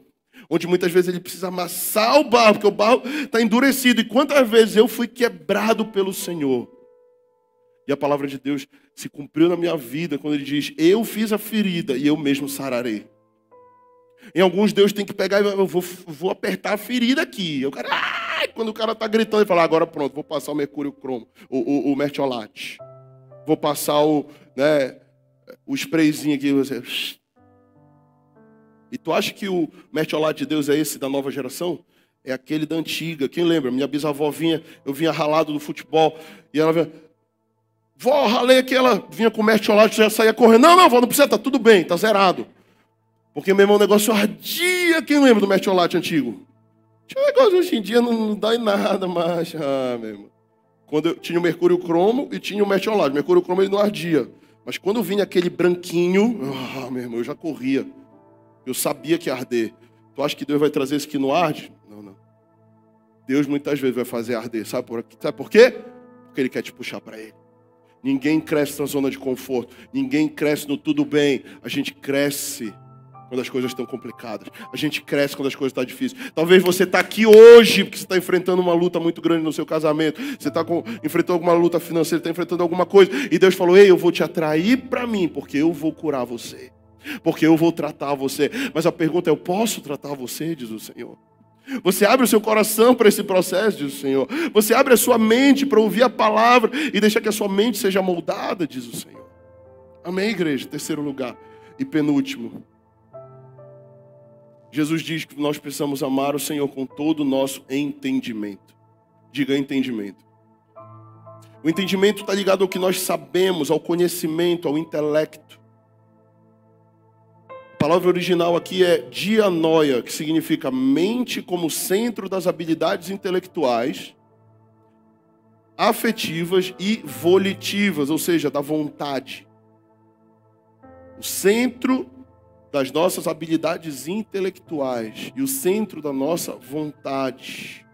B: onde muitas vezes ele precisa amassar o barro, porque o barro está endurecido. E quantas vezes eu fui quebrado pelo Senhor? E a palavra de Deus se cumpriu na minha vida quando ele diz: Eu fiz a ferida e eu mesmo sararei. Em alguns Deus tem que pegar e eu vou, vou apertar a ferida aqui. Quero, ah! Quando o cara está gritando, ele fala, agora pronto, vou passar o mercúrio cromo, o, o, o mertiolate. Vou passar o, né, o sprayzinho aqui. Você... E tu acha que o mertiolate de Deus é esse da nova geração? É aquele da antiga. Quem lembra? Minha bisavó vinha, eu vinha ralado do futebol, e ela vinha, vó, ralei aqui, ela vinha com o mertiolate, já saía correndo. Não, não, vó, não precisa, tá tudo bem, tá zerado. Porque, meu irmão, o negócio ardia. Quem lembra do mertiolate antigo? Tinha um negócio hoje em dia, não, não dá em nada mais. Ah, meu irmão. Quando eu tinha o mercúrio cromo e tinha o mertiolate. O mercúrio cromo ele não ardia. Mas quando vinha aquele branquinho, ah, meu irmão, eu já corria. Eu sabia que ia arder. Tu acha que Deus vai trazer isso que não arde? Não, não. Deus muitas vezes vai fazer arder. Sabe por, sabe por quê? Porque Ele quer te puxar para Ele. Ninguém cresce na zona de conforto. Ninguém cresce no tudo bem. A gente cresce quando as coisas estão complicadas. A gente cresce quando as coisas estão difíceis. Talvez você está aqui hoje porque você está enfrentando uma luta muito grande no seu casamento. Você está enfrentando alguma luta financeira, está enfrentando alguma coisa. E Deus falou: Ei, eu vou te atrair para mim, porque eu vou curar você. Porque eu vou tratar você. Mas a pergunta é: eu posso tratar você? Diz o Senhor. Você abre o seu coração para esse processo, diz o Senhor. Você abre a sua mente para ouvir a palavra e deixar que a sua mente seja moldada, diz o Senhor. Amém, igreja? Terceiro lugar e penúltimo. Jesus diz que nós precisamos amar o Senhor com todo o nosso entendimento. Diga entendimento. O entendimento está ligado ao que nós sabemos, ao conhecimento, ao intelecto. A palavra original aqui é dianoia, que significa mente como centro das habilidades intelectuais, afetivas e volitivas, ou seja, da vontade. O centro das nossas habilidades intelectuais e o centro da nossa vontade.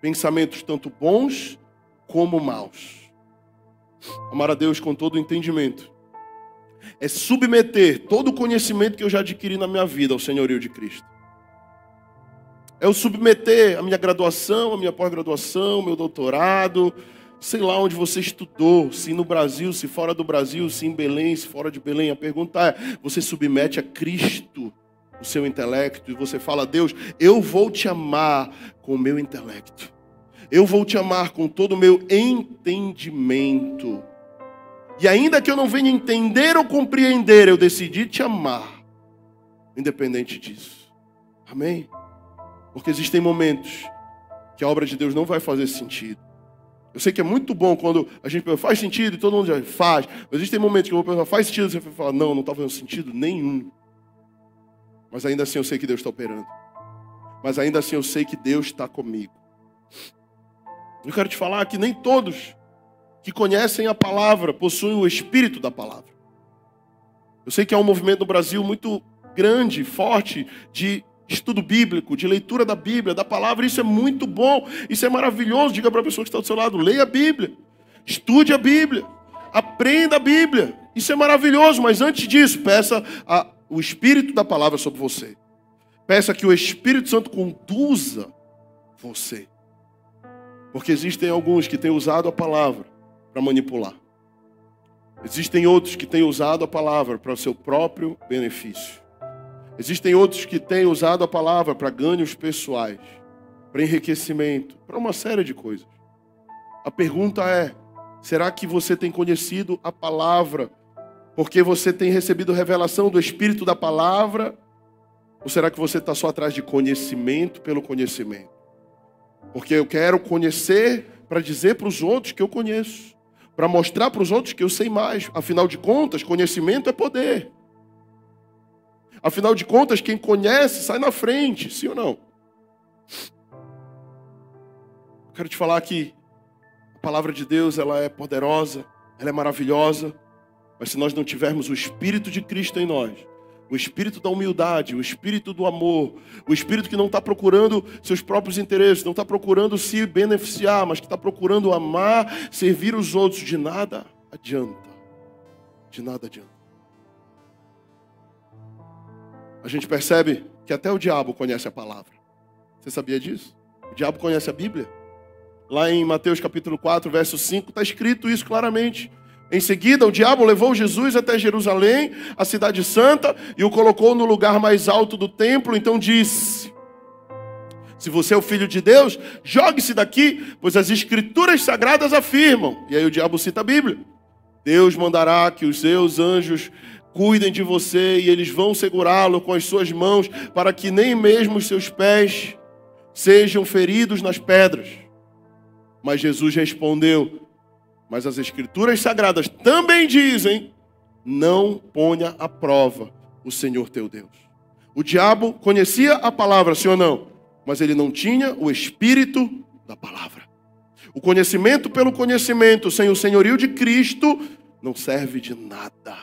B: Pensamentos tanto bons como maus. Amar a Deus com todo o entendimento. É submeter todo o conhecimento que eu já adquiri na minha vida ao senhorio de Cristo. É o submeter a minha graduação, a minha pós-graduação, meu doutorado, sei lá onde você estudou, se no Brasil, se fora do Brasil, se em Belém, se fora de Belém. A pergunta é: você submete a Cristo o seu intelecto e você fala, Deus, eu vou te amar com o meu intelecto. Eu vou te amar com todo o meu entendimento. E ainda que eu não venha entender ou compreender, eu decidi te amar, independente disso. Amém? Porque existem momentos que a obra de Deus não vai fazer sentido. Eu sei que é muito bom quando a gente pensa, faz sentido e todo mundo já faz. Mas existem momentos que eu vou pensar, faz sentido, você vai falar, não, não está fazendo sentido nenhum. Mas ainda assim eu sei que Deus está operando. Mas ainda assim eu sei que Deus está comigo. Eu quero te falar que nem todos que conhecem a palavra possuem o espírito da palavra. Eu sei que há um movimento no Brasil muito grande, forte, de estudo bíblico, de leitura da Bíblia, da palavra, isso é muito bom, isso é maravilhoso. Diga para a pessoa que está do seu lado: leia a Bíblia, estude a Bíblia, aprenda a Bíblia. Isso é maravilhoso, mas antes disso, peça a, o Espírito da palavra sobre você. Peça que o Espírito Santo conduza você. Porque existem alguns que têm usado a palavra para manipular. Existem outros que têm usado a palavra para o seu próprio benefício. Existem outros que têm usado a palavra para ganhos pessoais, para enriquecimento, para uma série de coisas. A pergunta é: será que você tem conhecido a palavra porque você tem recebido revelação do Espírito da palavra? Ou será que você está só atrás de conhecimento pelo conhecimento? Porque eu quero conhecer para dizer para os outros que eu conheço, para mostrar para os outros que eu sei mais. Afinal de contas, conhecimento é poder. Afinal de contas, quem conhece sai na frente, sim ou não? Quero te falar que a palavra de Deus ela é poderosa, ela é maravilhosa, mas se nós não tivermos o Espírito de Cristo em nós, o espírito da humildade, o espírito do amor, o espírito que não está procurando seus próprios interesses, não está procurando se beneficiar, mas que está procurando amar, servir os outros, de nada adianta. De nada adianta. A gente percebe que até o diabo conhece a palavra. Você sabia disso? O diabo conhece a Bíblia. Lá em Mateus capítulo 4, verso 5, está escrito isso claramente. Em seguida, o diabo levou Jesus até Jerusalém, a cidade santa, e o colocou no lugar mais alto do templo. Então disse: Se você é o filho de Deus, jogue-se daqui, pois as escrituras sagradas afirmam. E aí o diabo cita a Bíblia: Deus mandará que os seus anjos cuidem de você e eles vão segurá-lo com as suas mãos, para que nem mesmo os seus pés sejam feridos nas pedras. Mas Jesus respondeu: Mas as Escrituras Sagradas também dizem: Não ponha à prova o Senhor teu Deus. O diabo conhecia a palavra, sim ou não? Mas ele não tinha o espírito da palavra. O conhecimento pelo conhecimento, sem o senhorio de Cristo, não serve de nada.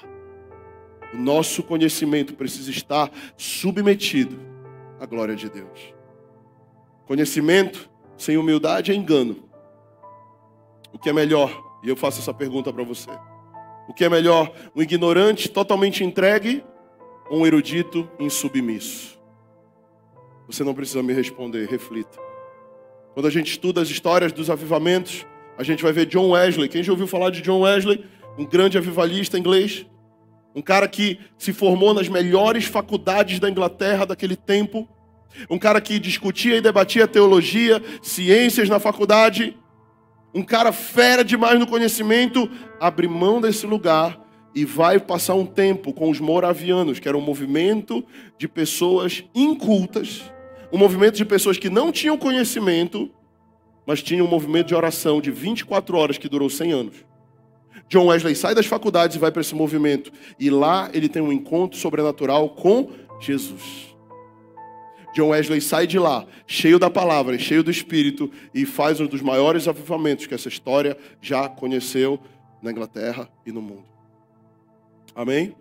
B: O nosso conhecimento precisa estar submetido à glória de Deus. Conhecimento sem humildade é engano. O que é melhor? E eu faço essa pergunta para você. O que é melhor? Um ignorante totalmente entregue ou um erudito insubmisso? Você não precisa me responder, reflita. Quando a gente estuda as histórias dos avivamentos, a gente vai ver John Wesley. Quem já ouviu falar de John Wesley? Um grande avivalista inglês. Um cara que se formou nas melhores faculdades da Inglaterra daquele tempo um cara que discutia e debatia teologia, ciências na faculdade, um cara fera demais no conhecimento, abre mão desse lugar e vai passar um tempo com os moravianos, que era um movimento de pessoas incultas, um movimento de pessoas que não tinham conhecimento, mas tinham um movimento de oração de 24 horas que durou 100 anos. John Wesley sai das faculdades e vai para esse movimento, e lá ele tem um encontro sobrenatural com Jesus. John Wesley sai de lá, cheio da palavra, cheio do Espírito, e faz um dos maiores avivamentos que essa história já conheceu na Inglaterra e no mundo. Amém?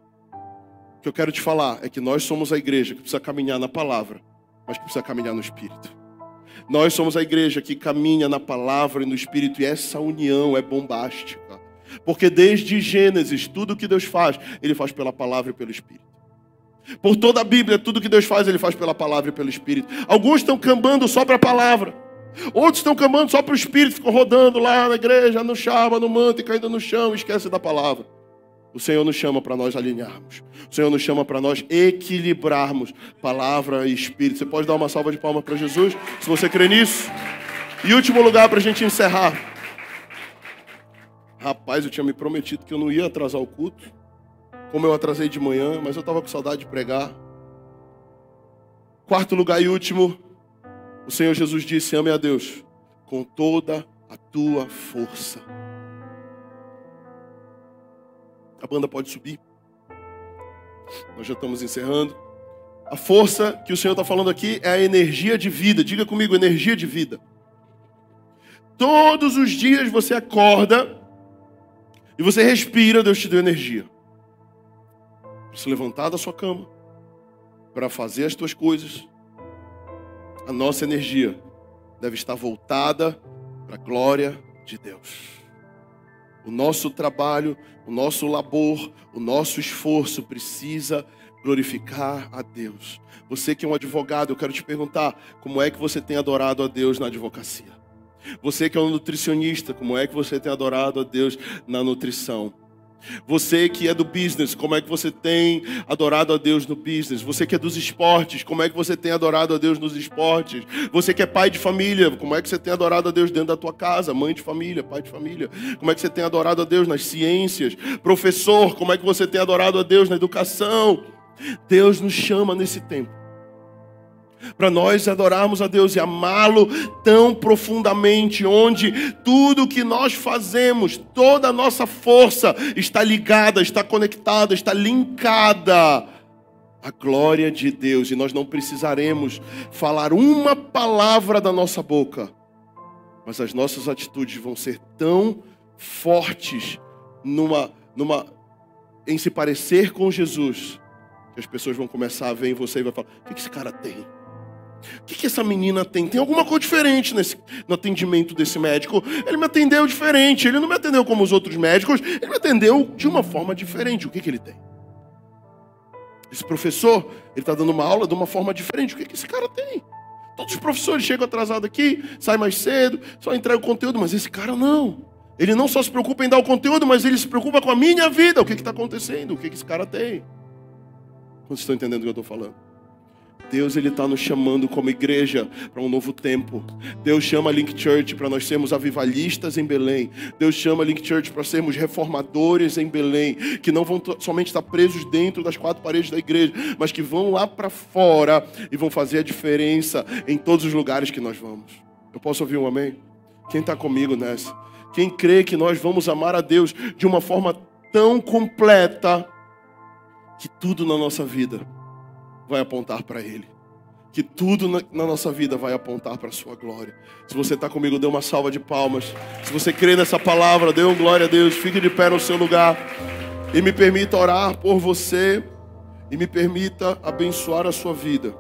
B: O que eu quero te falar é que nós somos a igreja que precisa caminhar na palavra, mas que precisa caminhar no Espírito. Nós somos a igreja que caminha na palavra e no Espírito, e essa união é bombástica. Porque desde Gênesis, tudo que Deus faz, Ele faz pela palavra e pelo Espírito. Por toda a Bíblia, tudo que Deus faz, Ele faz pela palavra e pelo Espírito. Alguns estão cambando só para a palavra. Outros estão cambando só para o Espírito, ficam rodando lá na igreja, no chava, no manto e caindo no chão, esquece da palavra. O Senhor nos chama para nós alinharmos. O Senhor nos chama para nós equilibrarmos palavra e Espírito. Você pode dar uma salva de palmas para Jesus, se você crê nisso. E último lugar para a gente encerrar. Rapaz, eu tinha me prometido que eu não ia atrasar o culto como eu atrasei de manhã, mas eu estava com saudade de pregar. Quarto lugar e último, o Senhor Jesus disse: ame a Deus com toda a tua força. A banda pode subir. Nós já estamos encerrando. A força que o Senhor está falando aqui é a energia de vida. Diga comigo, energia de vida. Todos os dias você acorda e você respira, Deus te deu energia se levantar da sua cama, para fazer as tuas coisas, a nossa energia deve estar voltada para a glória de Deus. O nosso trabalho, o nosso labor, o nosso esforço precisa glorificar a Deus. Você que é um advogado, eu quero te perguntar: como é que você tem adorado a Deus na advocacia? Você que é um nutricionista, como é que você tem adorado a Deus na nutrição? Você que é do business, como é que você tem adorado a Deus no business? Você que é dos esportes, como é que você tem adorado a Deus nos esportes? Você que é pai de família, como é que você tem adorado a Deus dentro da tua casa? Mãe de família, pai de família. Como é que você tem adorado a Deus nas ciências? Professor, como é que você tem adorado a Deus na educação? Deus nos chama nesse tempo para nós adorarmos a Deus e amá-lo tão profundamente, onde tudo que nós fazemos, toda a nossa força está ligada, está conectada, está linkada à glória de Deus, e nós não precisaremos falar uma palavra da nossa boca, mas as nossas atitudes vão ser tão fortes numa, numa, em se parecer com Jesus que as pessoas vão começar a ver em você e vai falar: o que esse cara tem? O que, que essa menina tem? Tem alguma coisa diferente nesse, no atendimento desse médico. Ele me atendeu diferente. Ele não me atendeu como os outros médicos. Ele me atendeu de uma forma diferente. O que, que ele tem? Esse professor, ele está dando uma aula de uma forma diferente. O que, que esse cara tem? Todos os professores chegam atrasados aqui, saem mais cedo, só entregam o conteúdo, mas esse cara não. Ele não só se preocupa em dar o conteúdo, mas ele se preocupa com a minha vida. O que está acontecendo? O que, que esse cara tem? Vocês estão entendendo o que eu estou falando? Deus ele está nos chamando como igreja para um novo tempo. Deus chama a Link Church para nós sermos avivalistas em Belém. Deus chama a Link Church para sermos reformadores em Belém, que não vão somente estar presos dentro das quatro paredes da igreja, mas que vão lá para fora e vão fazer a diferença em todos os lugares que nós vamos. Eu posso ouvir um amém? Quem está comigo nessa? Quem crê que nós vamos amar a Deus de uma forma tão completa que tudo na nossa vida vai apontar para Ele. Que tudo na, nossa vida vai apontar para a Sua glória. Se você está comigo, dê uma salva de palmas. Se você crê nessa palavra, dê uma glória a Deus. Fique de pé no seu lugar. E me permita orar por você. E me permita abençoar a sua vida.